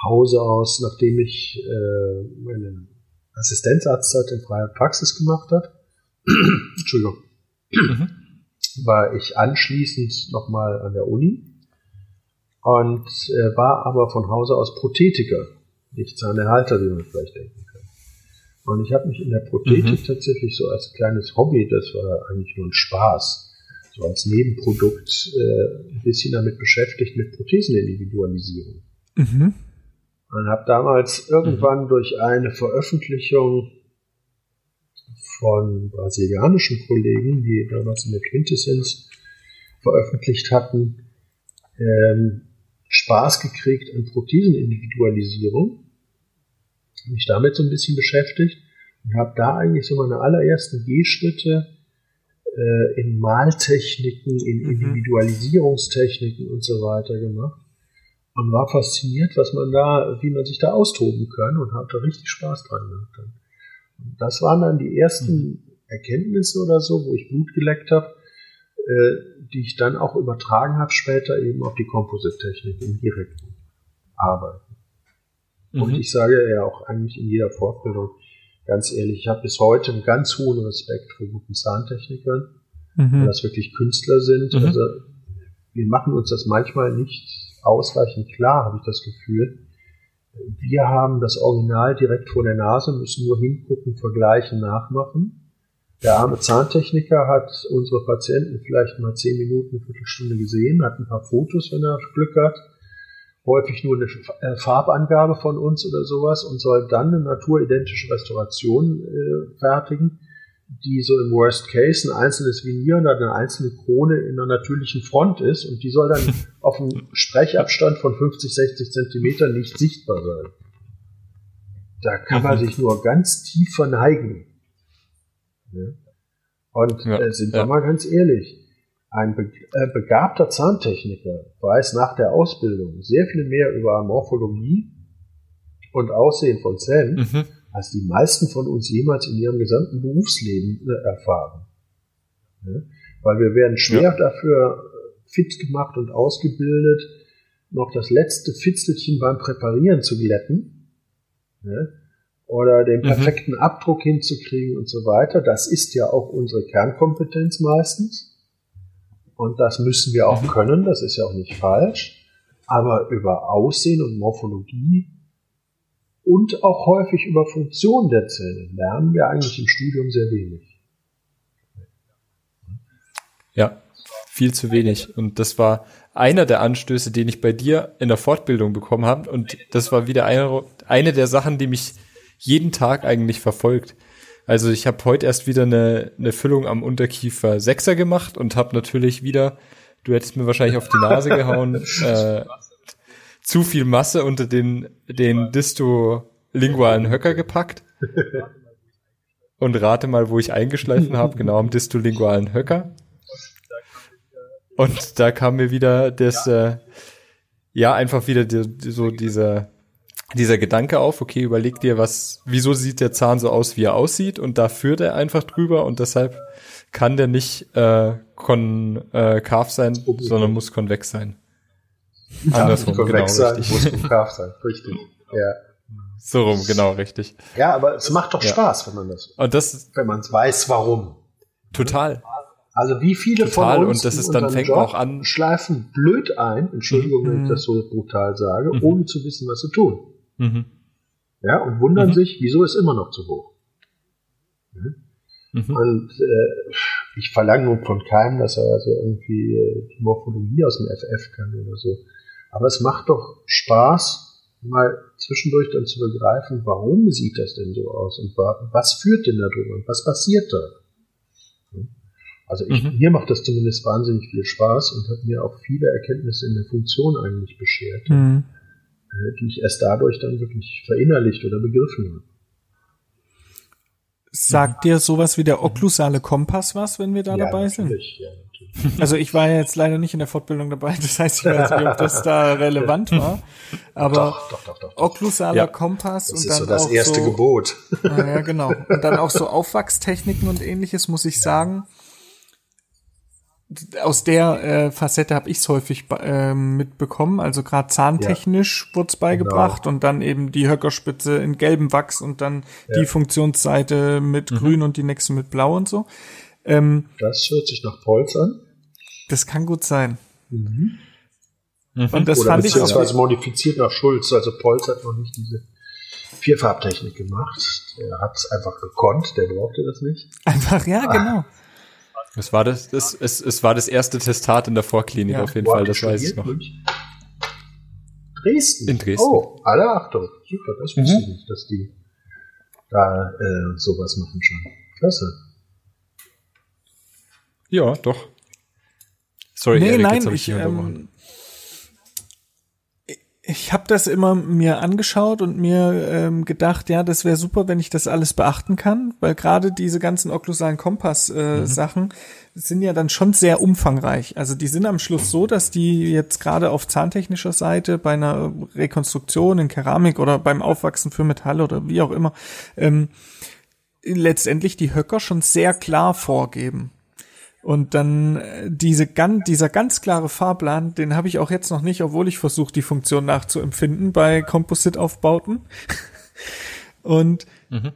Speaker 2: Hause aus, nachdem ich äh, meine Assistenzarztzeit in freier Praxis gemacht habe, Entschuldigung, mhm. war ich anschließend nochmal an der Uni und äh, war aber von Hause aus Prothetiker, nicht Zahnerhalter, wie man vielleicht denken kann. Und ich habe mich in der Prothetik mhm. tatsächlich so als kleines Hobby, das war eigentlich nur ein Spaß, so als Nebenprodukt äh, ein bisschen damit beschäftigt mit Prothesenindividualisierung. Mhm. Und habe damals irgendwann mhm. durch eine Veröffentlichung von brasilianischen Kollegen, die damals in der Quintessenz veröffentlicht hatten, ähm, Spaß gekriegt an Prothesenindividualisierung. Mich damit so ein bisschen beschäftigt und habe da eigentlich so meine allerersten Gehschritte äh, in Maltechniken, in mhm. Individualisierungstechniken und so weiter gemacht und war fasziniert, was man da, wie man sich da austoben kann und hatte richtig Spaß dran gehabt. Und das waren dann die ersten mhm. Erkenntnisse oder so, wo ich Blut geleckt habe, äh, die ich dann auch übertragen habe später eben auf die Composite-Technik im direkten Arbeiten. Mhm. Und ich sage ja auch eigentlich in jeder Fortbildung, ganz ehrlich, ich habe bis heute einen ganz hohen Respekt vor guten Zahntechnikern, mhm. weil das wirklich Künstler sind. Mhm. Also wir machen uns das manchmal nicht ausreichend klar, habe ich das Gefühl. Wir haben das Original direkt vor der Nase, müssen nur hingucken, vergleichen, nachmachen. Der arme Zahntechniker hat unsere Patienten vielleicht mal zehn Minuten, eine Viertelstunde gesehen, hat ein paar Fotos, wenn er Glück hat, häufig nur eine äh, Farbangabe von uns oder sowas und soll dann eine naturidentische Restauration äh, fertigen die so im Worst Case ein einzelnes Vinier oder eine einzelne Krone in einer natürlichen Front ist und die soll dann auf einem Sprechabstand von 50, 60 Zentimetern nicht sichtbar sein. Da kann man sich nur ganz tief verneigen. Und ja, äh, sind wir ja. mal ganz ehrlich, ein äh, begabter Zahntechniker weiß nach der Ausbildung sehr viel mehr über Morphologie und Aussehen von Zähnen, mhm als die meisten von uns jemals in ihrem gesamten Berufsleben äh, erfahren. Ja? Weil wir werden schwer ja. dafür fit gemacht und ausgebildet, noch das letzte Fitzelchen beim Präparieren zu glätten. Ja? Oder den mhm. perfekten mhm. Abdruck hinzukriegen und so weiter. Das ist ja auch unsere Kernkompetenz meistens. Und das müssen wir auch mhm. können, das ist ja auch nicht falsch. Aber über Aussehen und Morphologie und auch häufig über Funktion der Zellen lernen wir eigentlich im Studium sehr wenig.
Speaker 1: Ja, viel zu wenig. Und das war einer der Anstöße, den ich bei dir in der Fortbildung bekommen habe. Und das war wieder eine, eine der Sachen, die mich jeden Tag eigentlich verfolgt. Also ich habe heute erst wieder eine, eine Füllung am Unterkiefer Sechser gemacht und habe natürlich wieder, du hättest mir wahrscheinlich auf die Nase gehauen, äh, zu viel Masse unter den, den Disto-lingualen Höcker gepackt. Und rate mal, wo ich eingeschleifen habe, genau am Disto-lingualen Höcker. Und da kam mir wieder das, äh, ja, einfach wieder die, so dieser, dieser Gedanke auf, okay, überleg dir, was, wieso sieht der Zahn so aus, wie er aussieht, und da führt er einfach drüber und deshalb kann der nicht äh, konkav äh, sein, sondern muss konvex sein.
Speaker 2: Andersrum, genau, sein, richtig. muss konkav sein, richtig. Ja.
Speaker 1: So rum, genau, richtig.
Speaker 2: Ja, aber es macht doch Spaß, wenn man das,
Speaker 1: und das
Speaker 2: wenn man es weiß, warum.
Speaker 1: Total.
Speaker 2: Also wie viele
Speaker 1: Total,
Speaker 2: von uns
Speaker 1: und das ist dann fängt Job auch an
Speaker 2: schleifen blöd ein, Entschuldigung, mhm. wenn ich mhm. das so brutal sage, mhm. ohne zu wissen, was sie tun. Mhm. Ja, und wundern mhm. sich, wieso ist immer noch zu hoch. Ja? Mhm. Und äh, Ich verlange nun von keinem, dass er also irgendwie äh, die Morphologie aus dem FF kann oder so. Aber es macht doch Spaß, mal zwischendurch dann zu begreifen, warum sieht das denn so aus und was führt denn da drüber und was passiert da? Also ich, mhm. mir macht das zumindest wahnsinnig viel Spaß und hat mir auch viele Erkenntnisse in der Funktion eigentlich beschert, mhm. Die ich erst dadurch dann wirklich verinnerlicht oder begriffen habe.
Speaker 3: Sagt dir sowas wie der okklusale Kompass was, wenn wir da ja, dabei sind? Ja, also ich war ja jetzt leider nicht in der Fortbildung dabei, das heißt, ich weiß nicht, ob das da relevant war. Aber doch, doch, doch, doch, okklusaler ja. Kompass
Speaker 2: das
Speaker 3: und dann
Speaker 2: so das
Speaker 3: auch
Speaker 2: erste
Speaker 3: so,
Speaker 2: Gebot.
Speaker 3: Ja, genau. Und dann auch so Aufwachstechniken und ähnliches, muss ich sagen. Aus der äh, Facette habe ich es häufig äh, mitbekommen. Also gerade zahntechnisch ja. wurde es beigebracht genau. und dann eben die Höckerspitze in gelbem Wachs und dann ja. die Funktionsseite mit mhm. grün und die nächste mit blau und so.
Speaker 2: Ähm, das hört sich nach Polz an.
Speaker 3: Das kann gut sein. Mhm.
Speaker 2: Mhm. Und das Oder fand beziehungsweise ich auch, modifiziert nach Schulz. Also Polz hat noch nicht diese Vierfarbtechnik gemacht. Der hat es einfach gekonnt, der brauchte das nicht.
Speaker 3: Einfach, ja, ah.
Speaker 1: Es war das, das es, es war das erste Testat in der Vorklinik ja. auf jeden Fall, das weiß ich noch.
Speaker 2: Dresden.
Speaker 1: In Dresden.
Speaker 2: Oh, alle Achtung. Super, das wusste mhm. ich nicht, dass die da äh, sowas machen schon. Klasse.
Speaker 1: Ja, doch. Sorry,
Speaker 3: nee, Erik, nein, ich, ich, ähm, ich habe das immer mir angeschaut und mir ähm, gedacht, ja, das wäre super, wenn ich das alles beachten kann, weil gerade diese ganzen okklusalen Kompass-Sachen äh, mhm. sind ja dann schon sehr umfangreich. Also die sind am Schluss so, dass die jetzt gerade auf zahntechnischer Seite bei einer Rekonstruktion in Keramik oder beim Aufwachsen für Metall oder wie auch immer ähm, letztendlich die Höcker schon sehr klar vorgeben. Und dann äh, diese ganz, dieser ganz klare Fahrplan, den habe ich auch jetzt noch nicht, obwohl ich versuche, die Funktion nachzuempfinden bei Composite-Aufbauten. Und mhm.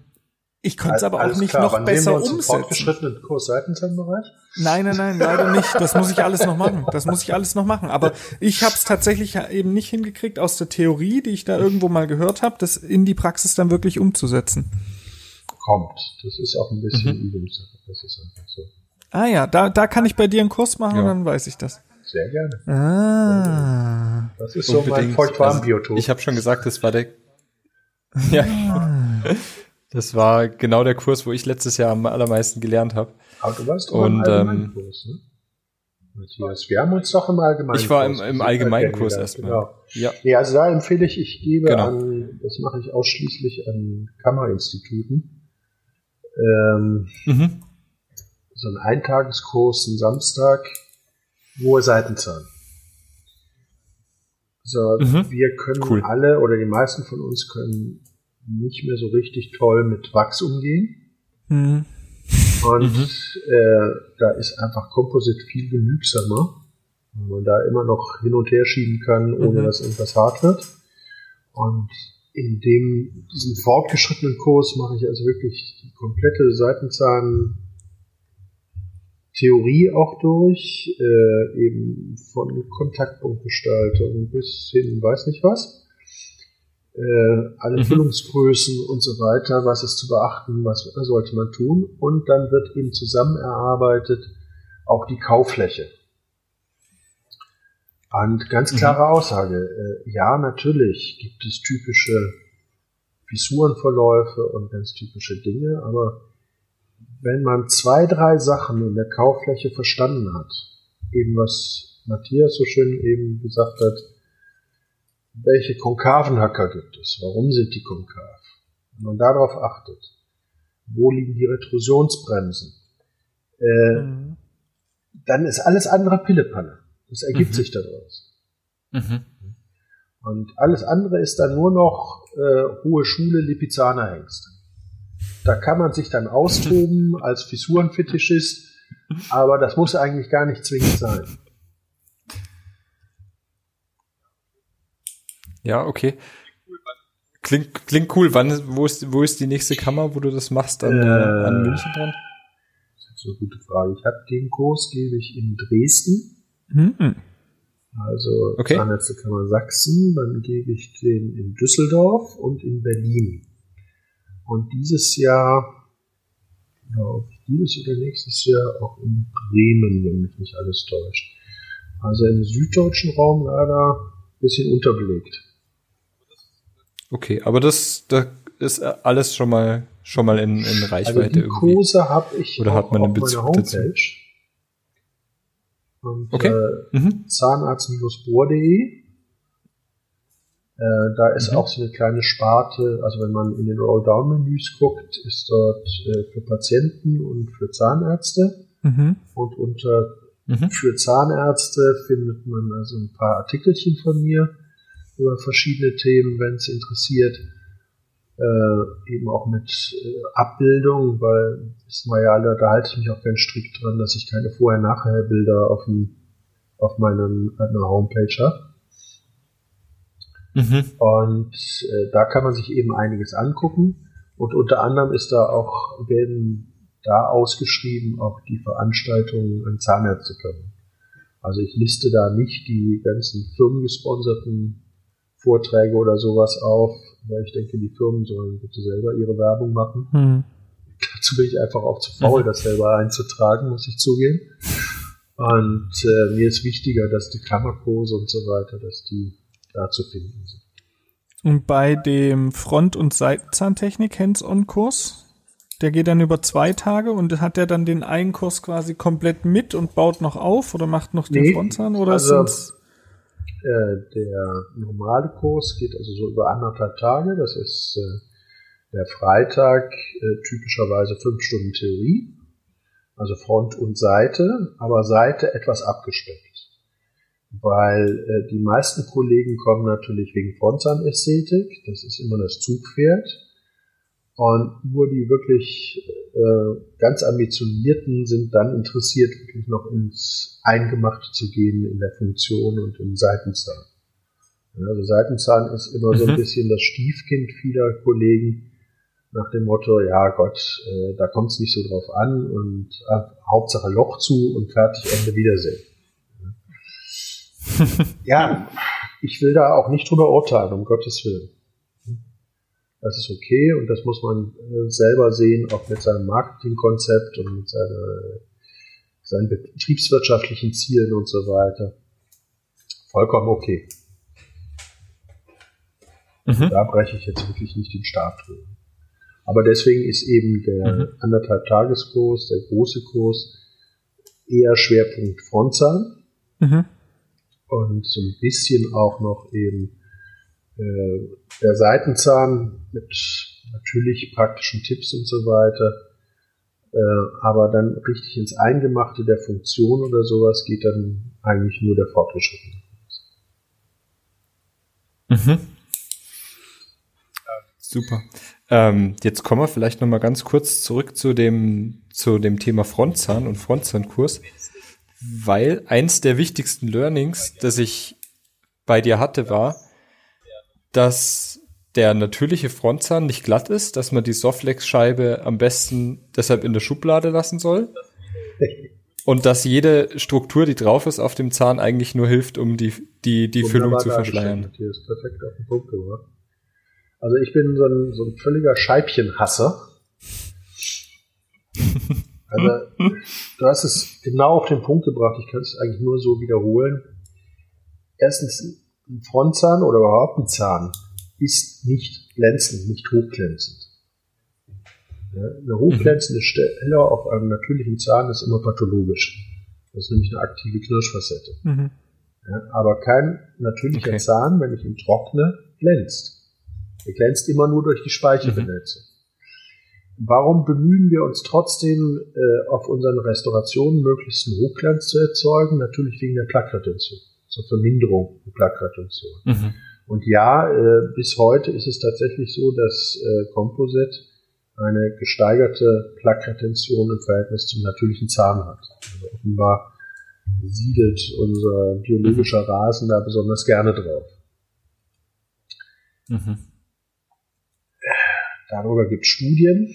Speaker 3: ich konnte es aber auch nicht klar. noch Wann besser umsetzen.
Speaker 2: Fortgeschrittenen Kurs Seitenzahnbereich?
Speaker 3: Nein, nein, nein, leider nicht. Das muss ich alles noch machen. Das muss ich alles noch machen. Aber ich habe es tatsächlich eben nicht hingekriegt, aus der Theorie, die ich da irgendwo mal gehört habe, das in die Praxis dann wirklich umzusetzen.
Speaker 2: Kommt. Das ist auch ein bisschen mhm. Übungssache. Das ist einfach so.
Speaker 3: Ah ja, da, da kann ich bei dir einen Kurs machen ja. und dann weiß ich das.
Speaker 2: Sehr gerne.
Speaker 3: Ah.
Speaker 2: Das ist so mein Feuchtwarmbiotop.
Speaker 1: Also, ich habe schon gesagt, das war der. ja. das war genau der Kurs, wo ich letztes Jahr am allermeisten gelernt habe.
Speaker 2: Aber du warst auch und, im Allgemeinkurs, ähm, ne? Matthias, wir haben uns doch im Allgemeinkurs.
Speaker 1: Ich war im, im Allgemeinkurs erstmal. Genau.
Speaker 2: Ja. Nee, also da empfehle ich, ich gebe genau. an, das mache ich ausschließlich an Kammerinstituten. Ähm, mhm so ein Eintageskurs, ein Samstag, hohe Seitenzahn. So, mhm. wir können cool. alle oder die meisten von uns können nicht mehr so richtig toll mit Wachs umgehen. Mhm. Und mhm. Äh, da ist einfach Composite viel genügsamer, weil man da immer noch hin und her schieben kann, ohne mhm. dass irgendwas hart wird. Und in dem, diesem fortgeschrittenen Kurs mache ich also wirklich die komplette Seitenzahn Theorie auch durch, äh, eben von Kontaktpunktgestaltung bis hin weiß nicht was. Äh, alle mhm. Füllungsgrößen und so weiter, was ist zu beachten, was sollte man tun. Und dann wird eben zusammen erarbeitet auch die Kaufläche. Und ganz mhm. klare mhm. Aussage, äh, ja, natürlich gibt es typische Fissurenverläufe und ganz typische Dinge, aber wenn man zwei, drei Sachen in der Kauffläche verstanden hat, eben was Matthias so schön eben gesagt hat, welche konkaven Hacker gibt es? Warum sind die konkav? Wenn man darauf achtet, wo liegen die Retrusionsbremsen? Äh, mhm. Dann ist alles andere Pillepalle. Das ergibt mhm. sich daraus. Mhm. Und alles andere ist dann nur noch äh, hohe Schule Lipizzaner Hengst. Da kann man sich dann austoben als Fissurenfetischist, aber das muss eigentlich gar nicht zwingend sein.
Speaker 1: Ja, okay. Klingt, klingt cool. Wann, wo ist, wo ist die nächste Kammer, wo du das machst? An, äh, an München dran?
Speaker 2: Das ist eine gute Frage. Ich habe den Kurs, gebe ich in Dresden. Mhm. Also okay. Zahnärztekammer Sachsen. Dann gebe ich den in Düsseldorf und in Berlin. Und dieses Jahr Genau, dieses oder nächstes Jahr auch in Bremen, wenn mich nicht alles täuscht. Also im süddeutschen Raum leider ein bisschen unterbelegt.
Speaker 1: Okay, aber das, das ist alles schon mal schon mal in, in Reichweite also
Speaker 2: die Kurse habe ich
Speaker 1: Oder hat man
Speaker 2: auf meiner Homepage. Und, okay. Äh, mhm. Zahnarzt-bohr.de. Äh, da ist mhm. auch so eine kleine Sparte, also wenn man in den Roll-Down-Menüs guckt, ist dort äh, für Patienten und für Zahnärzte. Mhm. Und unter mhm. für Zahnärzte findet man also ein paar Artikelchen von mir über verschiedene Themen, wenn es interessiert äh, eben auch mit äh, Abbildung, weil ist mal ja alle, da halte ich mich auch ganz strikt dran, dass ich keine Vorher-Nachher-Bilder auf, dem, auf meinem, meiner Homepage habe. Mhm. Und äh, da kann man sich eben einiges angucken. Und unter anderem ist da auch, werden da ausgeschrieben auch die Veranstaltungen an Zahnärzte können. Also ich liste da nicht die ganzen firmengesponserten Vorträge oder sowas auf, weil ich denke, die Firmen sollen bitte selber ihre Werbung machen. Hm. Dazu bin ich einfach auch zu faul, mhm. das selber einzutragen, muss ich zugeben. Und äh, mir ist wichtiger, dass die Kammerkurse und so weiter, dass die da zu finden sind.
Speaker 3: Und bei dem Front- und Seitenzahntechnik Hands-on-Kurs, der geht dann über zwei Tage und hat der dann den einen Kurs quasi komplett mit und baut noch auf oder macht noch den nee, Frontzahn oder also, sind's
Speaker 2: äh, der normale Kurs geht also so über anderthalb Tage. Das ist äh, der Freitag äh, typischerweise fünf Stunden Theorie, also Front und Seite, aber Seite etwas abgespeckt. Weil äh, die meisten Kollegen kommen natürlich wegen Frontzahnästhetik, das ist immer das Zugpferd. Und nur die wirklich äh, ganz ambitionierten sind dann interessiert, wirklich noch ins Eingemachte zu gehen in der Funktion und im Seitenzahn. Ja, also Seitenzahn ist immer mhm. so ein mhm. bisschen das Stiefkind vieler Kollegen nach dem Motto, ja Gott, äh, da kommt es nicht so drauf an und äh, Hauptsache Loch zu und fertig, Ende Wiedersehen. ja, ich will da auch nicht drüber urteilen, um Gottes Willen. Das ist okay und das muss man äh, selber sehen, auch mit seinem Marketingkonzept und mit seiner, seinen betriebswirtschaftlichen Zielen und so weiter. Vollkommen okay. Mhm. Da breche ich jetzt wirklich nicht den Stab drüber. Aber deswegen ist eben der mhm. anderthalb Tageskurs, der große Kurs, eher Schwerpunkt Frontzahn. Mhm. Und so ein bisschen auch noch eben äh, der Seitenzahn mit natürlich praktischen Tipps und so weiter. Äh, aber dann richtig ins Eingemachte der Funktion oder sowas geht dann eigentlich nur der Fortgeschrittene.
Speaker 1: Mhm. Super. Ähm, jetzt kommen wir vielleicht noch mal ganz kurz zurück zu dem zu dem Thema Frontzahn und Frontzahnkurs, weil eins der wichtigsten Learnings, das ich bei dir hatte, war, dass der natürliche Frontzahn nicht glatt ist, dass man die Softlex-Scheibe am besten deshalb in der Schublade lassen soll. Und dass jede Struktur, die drauf ist auf dem Zahn, eigentlich nur hilft, um die, die, die Füllung zu verschleiern.
Speaker 2: Hier ist perfekt auf den Punkt gebracht. Also ich bin so ein, so ein völliger Scheibchenhasser. Also, du hast es genau auf den Punkt gebracht. Ich kann es eigentlich nur so wiederholen. Erstens, ein Frontzahn oder überhaupt ein Zahn ist nicht glänzend, nicht hochglänzend. Eine hochglänzende Stelle auf einem natürlichen Zahn ist immer pathologisch. Das ist nämlich eine aktive Knirschfacette. Mhm. Ja, aber kein natürlicher okay. Zahn, wenn ich ihn trockne, glänzt. Er glänzt immer nur durch die Speichelbenetzung. Mhm. Warum bemühen wir uns trotzdem, äh, auf unseren Restaurationen möglichst einen Hochglanz zu erzeugen? Natürlich wegen der Plaqueretention zur Verminderung der Plaqueretention. Mhm. Und ja, äh, bis heute ist es tatsächlich so, dass äh, Composite eine gesteigerte Plaqueretention im Verhältnis zum natürlichen Zahn hat. Also offenbar siedelt unser biologischer mhm. Rasen da besonders gerne drauf. Mhm. Darüber gibt es Studien.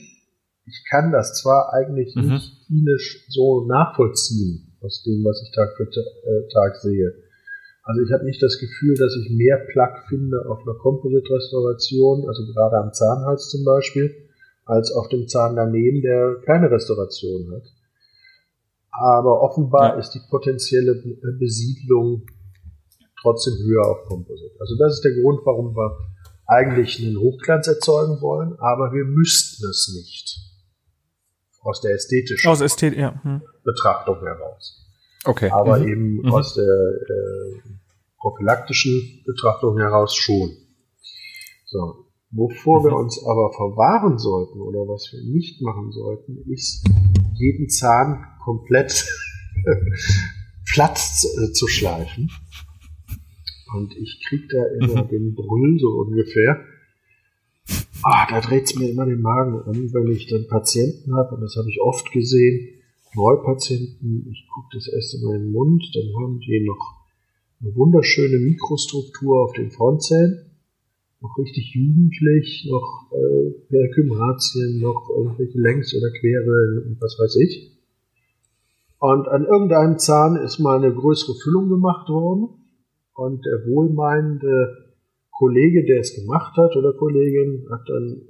Speaker 2: Ich kann das zwar eigentlich mhm. nicht klinisch so nachvollziehen, aus dem, was ich Tag für äh, Tag sehe. Also ich habe nicht das Gefühl, dass ich mehr Plug finde auf einer Composite-Restauration, also gerade am Zahnhals zum Beispiel, als auf dem Zahn daneben, der keine Restauration hat. Aber offenbar ja. ist die potenzielle Besiedlung trotzdem höher auf Composite. Also das ist der Grund, warum wir eigentlich einen Hochglanz erzeugen wollen, aber wir müssten es nicht. Aus der ästhetischen
Speaker 3: aus Ästhet ja. hm.
Speaker 2: Betrachtung heraus.
Speaker 1: Okay.
Speaker 2: Aber mhm. eben mhm. aus der äh, prophylaktischen Betrachtung heraus schon. So. Wovor mhm. wir uns aber verwahren sollten oder was wir nicht machen sollten, ist jeden Zahn komplett platt äh, zu schleifen. Und ich krieg da immer mhm. den Brüll so ungefähr. Ah, da dreht's mir immer den Magen an, wenn ich dann Patienten habe, und das habe ich oft gesehen, Neupatienten, ich gucke das erste Mal in den Mund, dann haben die noch eine wunderschöne Mikrostruktur auf den Frontzellen, noch richtig jugendlich, noch äh, Perikymratien, noch irgendwelche Längs- oder Querwellen und was weiß ich. Und an irgendeinem Zahn ist mal eine größere Füllung gemacht worden und der wohlmeinende Kollege, der es gemacht hat oder Kollegin, hat dann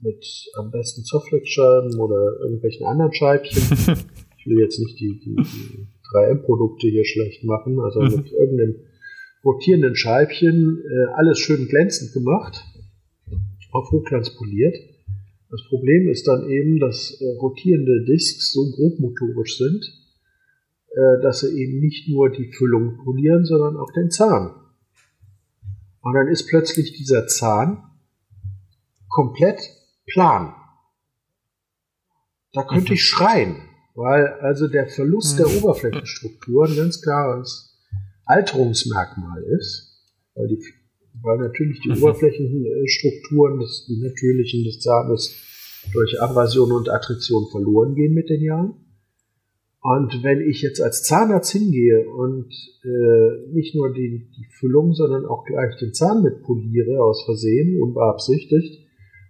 Speaker 2: mit am besten Softflex-Scheiben oder irgendwelchen anderen Scheibchen, ich will jetzt nicht die, die, die 3M-Produkte hier schlecht machen, also mhm. mit irgendeinem rotierenden Scheibchen äh, alles schön glänzend gemacht, auf Hochglanz poliert. Das Problem ist dann eben, dass äh, rotierende Disks so grobmotorisch sind, äh, dass sie eben nicht nur die Füllung polieren, sondern auch den Zahn. Und dann ist plötzlich dieser Zahn komplett plan. Da könnte mhm. ich schreien, weil also der Verlust der mhm. Oberflächenstruktur ein ganz klares Alterungsmerkmal ist, weil, die, weil natürlich die mhm. Oberflächenstrukturen, des, die natürlichen des Zahnes durch Abrasion und Attrition verloren gehen mit den Jahren. Und wenn ich jetzt als Zahnarzt hingehe und äh, nicht nur die, die Füllung, sondern auch gleich den Zahn mit poliere, aus Versehen, unbeabsichtigt,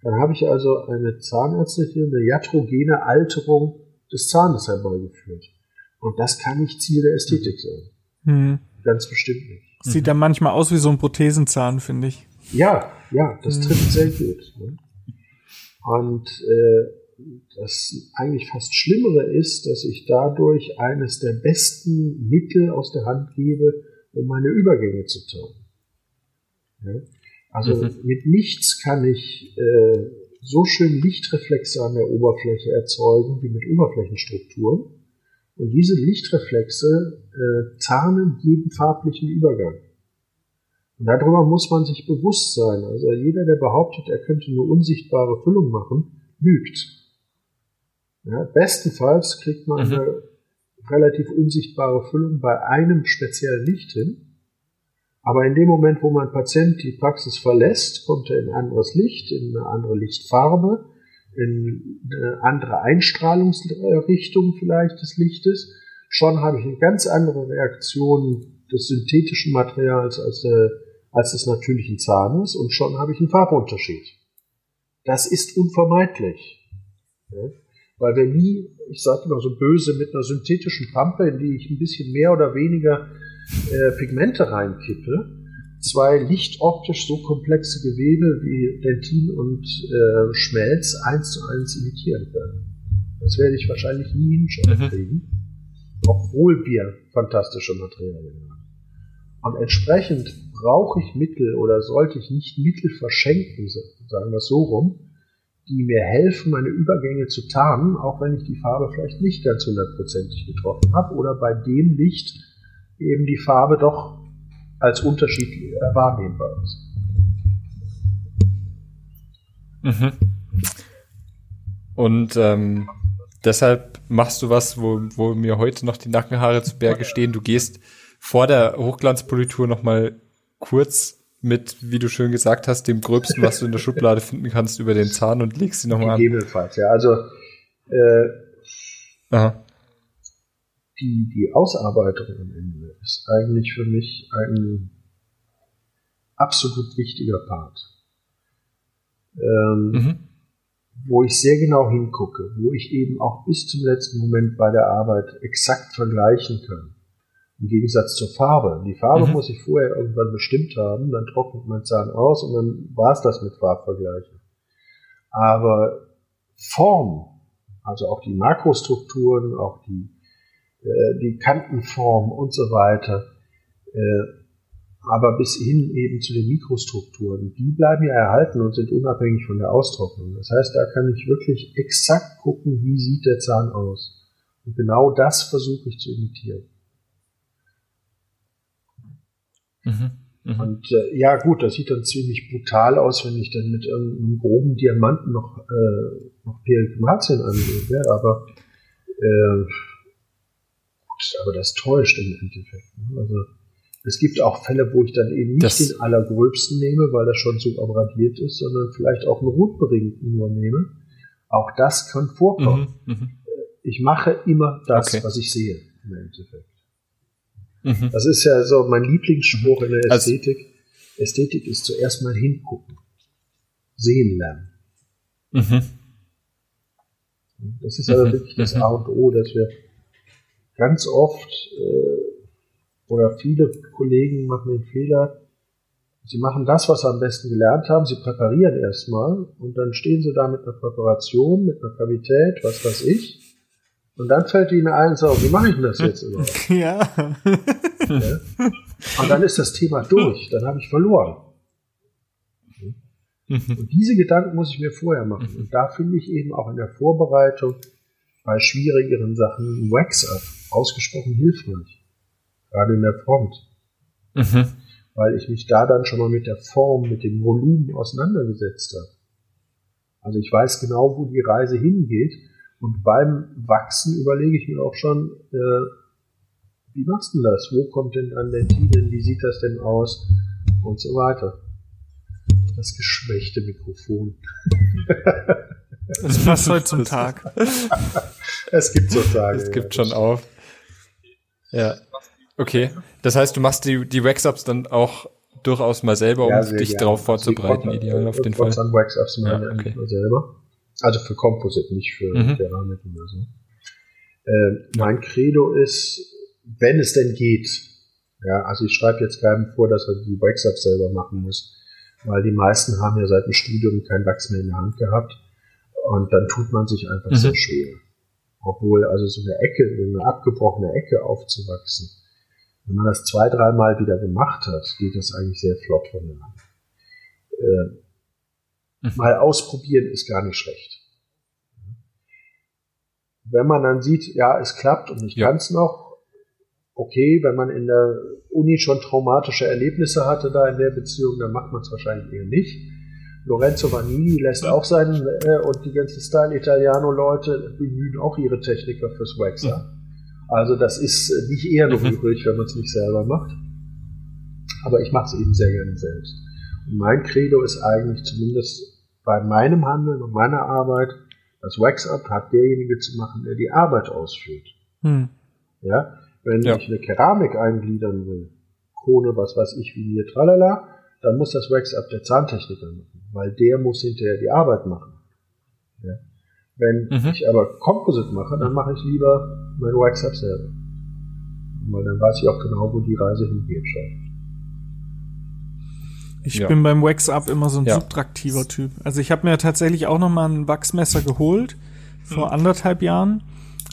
Speaker 2: dann habe ich also eine zahnärztliche, eine iatrogene Alterung des Zahnes herbeigeführt. Und das kann nicht Ziel der Ästhetik sein. Mhm. Ganz bestimmt nicht.
Speaker 3: Sieht dann manchmal aus wie so ein Prothesenzahn, finde ich.
Speaker 2: Ja, ja, das mhm. trifft sehr gut. Ne? Und äh, das eigentlich fast Schlimmere ist, dass ich dadurch eines der besten Mittel aus der Hand gebe, um meine Übergänge zu tun. Ja? Also mhm. mit nichts kann ich äh, so schön Lichtreflexe an der Oberfläche erzeugen wie mit Oberflächenstrukturen. Und diese Lichtreflexe äh, tarnen jeden farblichen Übergang. Und darüber muss man sich bewusst sein. Also jeder, der behauptet, er könnte eine unsichtbare Füllung machen, lügt. Ja, bestenfalls kriegt man mhm. eine relativ unsichtbare Füllung bei einem speziellen Licht hin. Aber in dem Moment, wo mein Patient die Praxis verlässt, kommt er in ein anderes Licht, in eine andere Lichtfarbe, in eine andere Einstrahlungsrichtung vielleicht des Lichtes. Schon habe ich eine ganz andere Reaktion des synthetischen Materials als, der, als des natürlichen Zahnes und schon habe ich einen Farbunterschied. Das ist unvermeidlich. Ja? Weil wir nie, ich sage immer so böse, mit einer synthetischen Pampe, in die ich ein bisschen mehr oder weniger äh, Pigmente reinkippe, zwei lichtoptisch so komplexe Gewebe wie Dentin und äh, Schmelz eins zu eins imitieren können. Das werde ich wahrscheinlich nie hinkriegen, mhm. obwohl wir fantastische Materialien haben. Und entsprechend brauche ich Mittel oder sollte ich nicht Mittel verschenken, sagen wir es so rum, die mir helfen, meine Übergänge zu tarnen, auch wenn ich die Farbe vielleicht nicht ganz hundertprozentig getroffen habe oder bei dem Licht eben die Farbe doch als Unterschied äh, wahrnehmbar ist.
Speaker 1: Mhm. Und ähm, deshalb machst du was, wo, wo mir heute noch die Nackenhaare zu Berge stehen. Du gehst vor der Hochglanzpolitur nochmal kurz mit, wie du schön gesagt hast, dem Gröbsten, was du in der Schublade finden kannst, über den Zahn und legst sie nochmal an.
Speaker 2: Gegebenenfalls, ja. Also äh, Aha. Die, die Ausarbeitung am Ende ist eigentlich für mich ein absolut wichtiger Part. Ähm, mhm. Wo ich sehr genau hingucke, wo ich eben auch bis zum letzten Moment bei der Arbeit exakt vergleichen kann im Gegensatz zur Farbe. Die Farbe mhm. muss ich vorher irgendwann bestimmt haben, dann trocknet mein Zahn aus und dann war es das mit Farbvergleichen. Aber Form, also auch die Makrostrukturen, auch die, äh, die Kantenform und so weiter, äh, aber bis hin eben zu den Mikrostrukturen, die bleiben ja erhalten und sind unabhängig von der Austrocknung. Das heißt, da kann ich wirklich exakt gucken, wie sieht der Zahn aus. Und genau das versuche ich zu imitieren. Mhm. Mhm. Und äh, ja gut, das sieht dann ziemlich brutal aus, wenn ich dann mit irgendeinem groben Diamanten noch, äh, noch Perikmatien anlege, aber äh, gut, aber das täuscht im Endeffekt. Ne? Also es gibt auch Fälle, wo ich dann eben nicht das den allergröbsten nehme, weil das schon so abradiert ist, sondern vielleicht auch einen rotberingten nur nehme. Auch das kann vorkommen. Mhm, mh. Ich mache immer das, okay. was ich sehe im Endeffekt. Mhm. Das ist ja so mein Lieblingsspruch in der also Ästhetik. Also, Ästhetik ist zuerst mal hingucken. Sehen lernen. Mhm. Das ist aber mhm. wirklich das A und O, dass wir ganz oft äh, oder viele Kollegen machen den Fehler, sie machen das, was sie am besten gelernt haben, sie präparieren erstmal und dann stehen sie da mit einer Präparation, mit einer Kavität, was weiß ich, und dann fällt ihnen ein, so, wie mache ich denn das jetzt überhaupt? Ja. ja. Und dann ist das Thema durch, dann habe ich verloren. Mhm. Und diese Gedanken muss ich mir vorher machen. Und da finde ich eben auch in der Vorbereitung bei schwierigeren Sachen Wax-Up ausgesprochen hilfreich. Gerade in der Front. Mhm. Weil ich mich da dann schon mal mit der Form, mit dem Volumen auseinandergesetzt habe. Also ich weiß genau, wo die Reise hingeht und beim Wachsen überlege ich mir auch schon, äh, wie machst du das? Wo kommt denn dann der Tiden? Wie sieht das denn aus? Und so weiter. Das geschwächte Mikrofon.
Speaker 3: Das passt heute zum Tag.
Speaker 2: es gibt so Tage.
Speaker 1: Es gibt ja, schon auf. Ja. Okay. Das heißt, du machst die, die Wax-Ups dann auch durchaus mal selber, um ja, dich gerne. darauf vorzubereiten, ideal auf den Fall.
Speaker 2: Wax-Ups ja, okay. selber. Also für Composite, nicht für mhm. Keramik oder so. Äh, mein Credo ist, wenn es denn geht, ja, also ich schreibe jetzt keinem vor, dass er die Wax-Up selber machen muss, weil die meisten haben ja seit dem Studium kein Wachs mehr in der Hand gehabt und dann tut man sich einfach mhm. sehr schwer. Obwohl also so eine Ecke, eine abgebrochene Ecke aufzuwachsen, wenn man das zwei, dreimal wieder gemacht hat, geht das eigentlich sehr flott von der Hand. Äh. Mal ausprobieren ist gar nicht schlecht. Wenn man dann sieht, ja, es klappt und ich ja. kann es noch, okay, wenn man in der Uni schon traumatische Erlebnisse hatte da in der Beziehung, dann macht man es wahrscheinlich eher nicht. Lorenzo Vanini lässt auch seinen äh, und die ganzen Style Italiano Leute bemühen auch ihre Techniker fürs Waxer. Mhm. Also das ist nicht eher mhm. rührig, wenn man es nicht selber macht. Aber ich mache es eben sehr gerne selbst. Und mein Credo ist eigentlich zumindest bei meinem Handeln und meiner Arbeit, das Wax-Up hat derjenige zu machen, der die Arbeit ausführt. Hm. Ja, wenn ja. ich eine Keramik eingliedern will, Krone, was weiß ich, wie hier, tralala, dann muss das Wax-Up der Zahntechniker machen, weil der muss hinterher die Arbeit machen. Ja. Wenn mhm. ich aber Composite mache, dann mache ich lieber mein Wax-Up selber. Weil dann weiß ich auch genau, wo die Reise hingeht. Schon.
Speaker 3: Ich ja. bin beim Wax-Up immer so ein ja. subtraktiver Typ. Also ich habe mir tatsächlich auch noch mal ein Wachsmesser geholt vor mhm. anderthalb Jahren,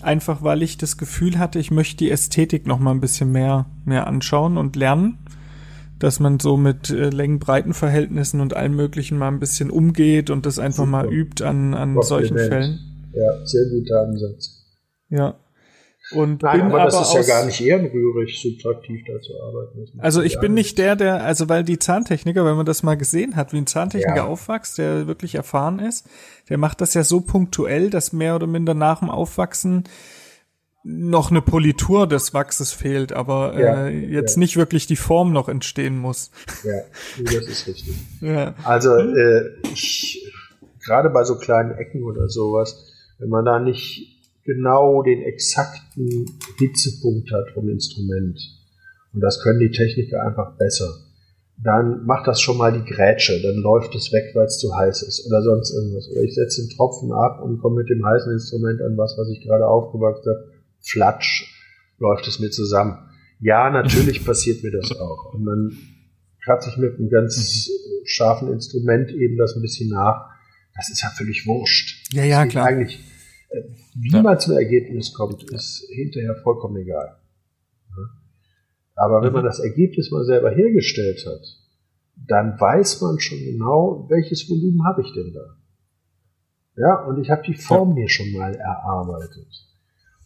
Speaker 3: einfach weil ich das Gefühl hatte, ich möchte die Ästhetik noch mal ein bisschen mehr mehr anschauen und lernen, dass man so mit äh, Längen-Breiten-Verhältnissen und allem Möglichen mal ein bisschen umgeht und das einfach Super. mal übt an an solchen Fällen.
Speaker 2: Ja, sehr guter Ansatz.
Speaker 3: Ja. Und
Speaker 2: Nein, aber das aber ist ja gar nicht ehrenrührig, subtraktiv da zu arbeiten.
Speaker 3: Also ich bin nicht der, der, also weil die Zahntechniker, wenn man das mal gesehen hat, wie ein Zahntechniker ja. aufwächst, der wirklich erfahren ist, der macht das ja so punktuell, dass mehr oder minder nach dem Aufwachsen noch eine Politur des Wachses fehlt, aber ja, äh, jetzt ja. nicht wirklich die Form noch entstehen muss.
Speaker 2: Ja, das ist richtig. ja. Also äh, ich, gerade bei so kleinen Ecken oder sowas, wenn man da nicht genau den exakten Hitzepunkt hat vom Instrument. Und das können die Techniker einfach besser. Dann macht das schon mal die Grätsche, dann läuft es weg, weil es zu heiß ist oder sonst irgendwas. Oder ich setze den Tropfen ab und komme mit dem heißen Instrument an was, was ich gerade aufgewachsen habe. Flatsch, läuft es mir zusammen. Ja, natürlich passiert mir das auch. Und dann kratze ich mit einem ganz scharfen Instrument eben das ein bisschen nach. das ist ja völlig wurscht.
Speaker 3: Ja, ja, klar.
Speaker 2: Eigentlich, wie ja. man zum Ergebnis kommt, ist hinterher vollkommen egal. Aber wenn man mhm. das Ergebnis mal selber hergestellt hat, dann weiß man schon genau, welches Volumen habe ich denn da. Ja, und ich habe die Form mir schon mal erarbeitet.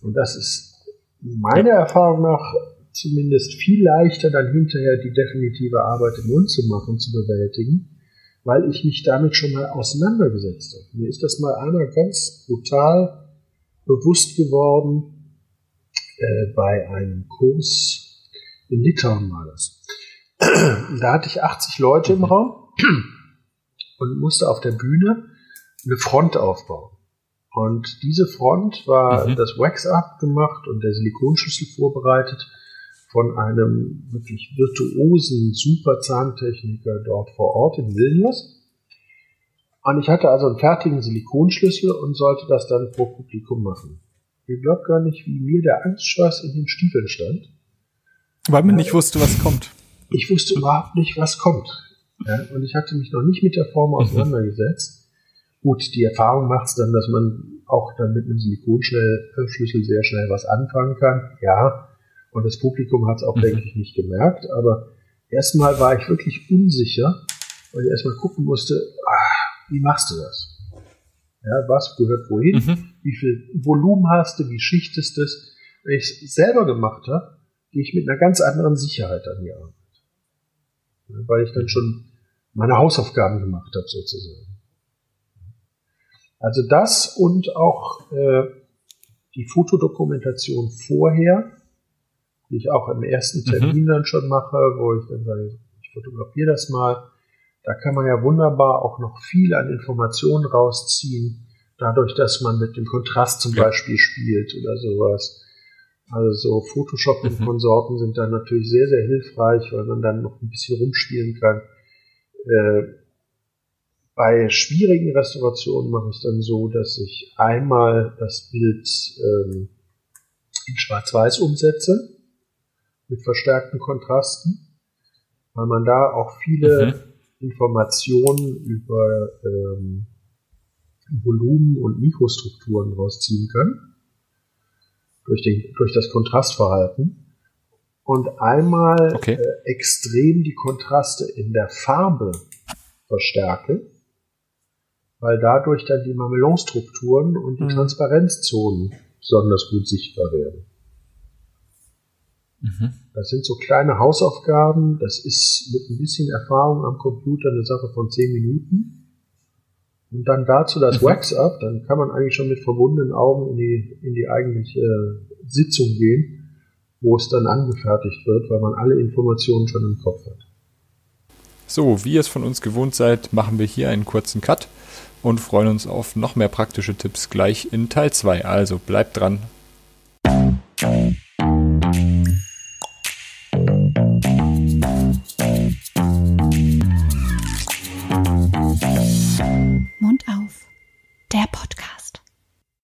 Speaker 2: Und das ist meiner Erfahrung nach zumindest viel leichter, dann hinterher die definitive Arbeit im Mund zu machen, zu bewältigen, weil ich mich damit schon mal auseinandergesetzt habe. Mir ist das mal einmal ganz brutal bewusst geworden äh, bei einem Kurs in Litauen war das. da hatte ich 80 Leute im. Raum und musste auf der Bühne eine Front aufbauen. Und diese Front war mhm. das Wax-Up gemacht und der Silikonschlüssel vorbereitet von einem wirklich virtuosen Super-Zahntechniker dort vor Ort in Vilnius. Und ich hatte also einen fertigen Silikonschlüssel und sollte das dann vor Publikum machen. Ihr glaubt gar nicht, wie mir der Angstschweiß in den Stiefeln stand.
Speaker 3: Weil man nicht wusste, was kommt.
Speaker 2: Ich wusste überhaupt nicht, was kommt. Ja, und ich hatte mich noch nicht mit der Form mhm. auseinandergesetzt. Gut, die Erfahrung macht es dann, dass man auch dann mit einem Silikonschlüssel sehr schnell was anfangen kann. Ja, und das Publikum hat es auch, mhm. denke ich, nicht gemerkt. Aber erstmal war ich wirklich unsicher, weil ich erstmal gucken musste, ach, wie machst du das? Ja, was gehört wohin? Mhm. Wie viel Volumen hast du? Wie schichtest du es? Wenn ich es selber gemacht habe, gehe ich mit einer ganz anderen Sicherheit an die Arbeit. Ja, weil ich dann schon meine Hausaufgaben gemacht habe, sozusagen. Also das und auch äh, die Fotodokumentation vorher die ich auch im ersten mhm. Termin mhm. dann schon mache, wo ich dann sage, ich fotografiere das mal. Da kann man ja wunderbar auch noch viel an Informationen rausziehen, dadurch, dass man mit dem Kontrast zum ja. Beispiel spielt oder sowas. Also so Photoshop und mhm. Konsorten sind dann natürlich sehr, sehr hilfreich, weil man dann noch ein bisschen rumspielen kann. Äh, bei schwierigen Restaurationen mache ich es dann so, dass ich einmal das Bild ähm, in Schwarz-Weiß umsetze mit verstärkten Kontrasten, weil man da auch viele mhm. Informationen über ähm, Volumen und Mikrostrukturen rausziehen kann, durch, den, durch das Kontrastverhalten. Und einmal okay. äh, extrem die Kontraste in der Farbe verstärke, weil dadurch dann die Mamelonstrukturen und die mhm. Transparenzzonen besonders gut sichtbar werden. Mhm. Das sind so kleine Hausaufgaben. Das ist mit ein bisschen Erfahrung am Computer eine Sache von zehn Minuten. Und dann dazu das mhm. Wax-Up, dann kann man eigentlich schon mit verbundenen Augen in die, in die eigentliche Sitzung gehen, wo es dann angefertigt wird, weil man alle Informationen schon im Kopf hat.
Speaker 1: So, wie ihr es von uns gewohnt seid, machen wir hier einen kurzen Cut und freuen uns auf noch mehr praktische Tipps gleich in Teil 2. Also bleibt dran,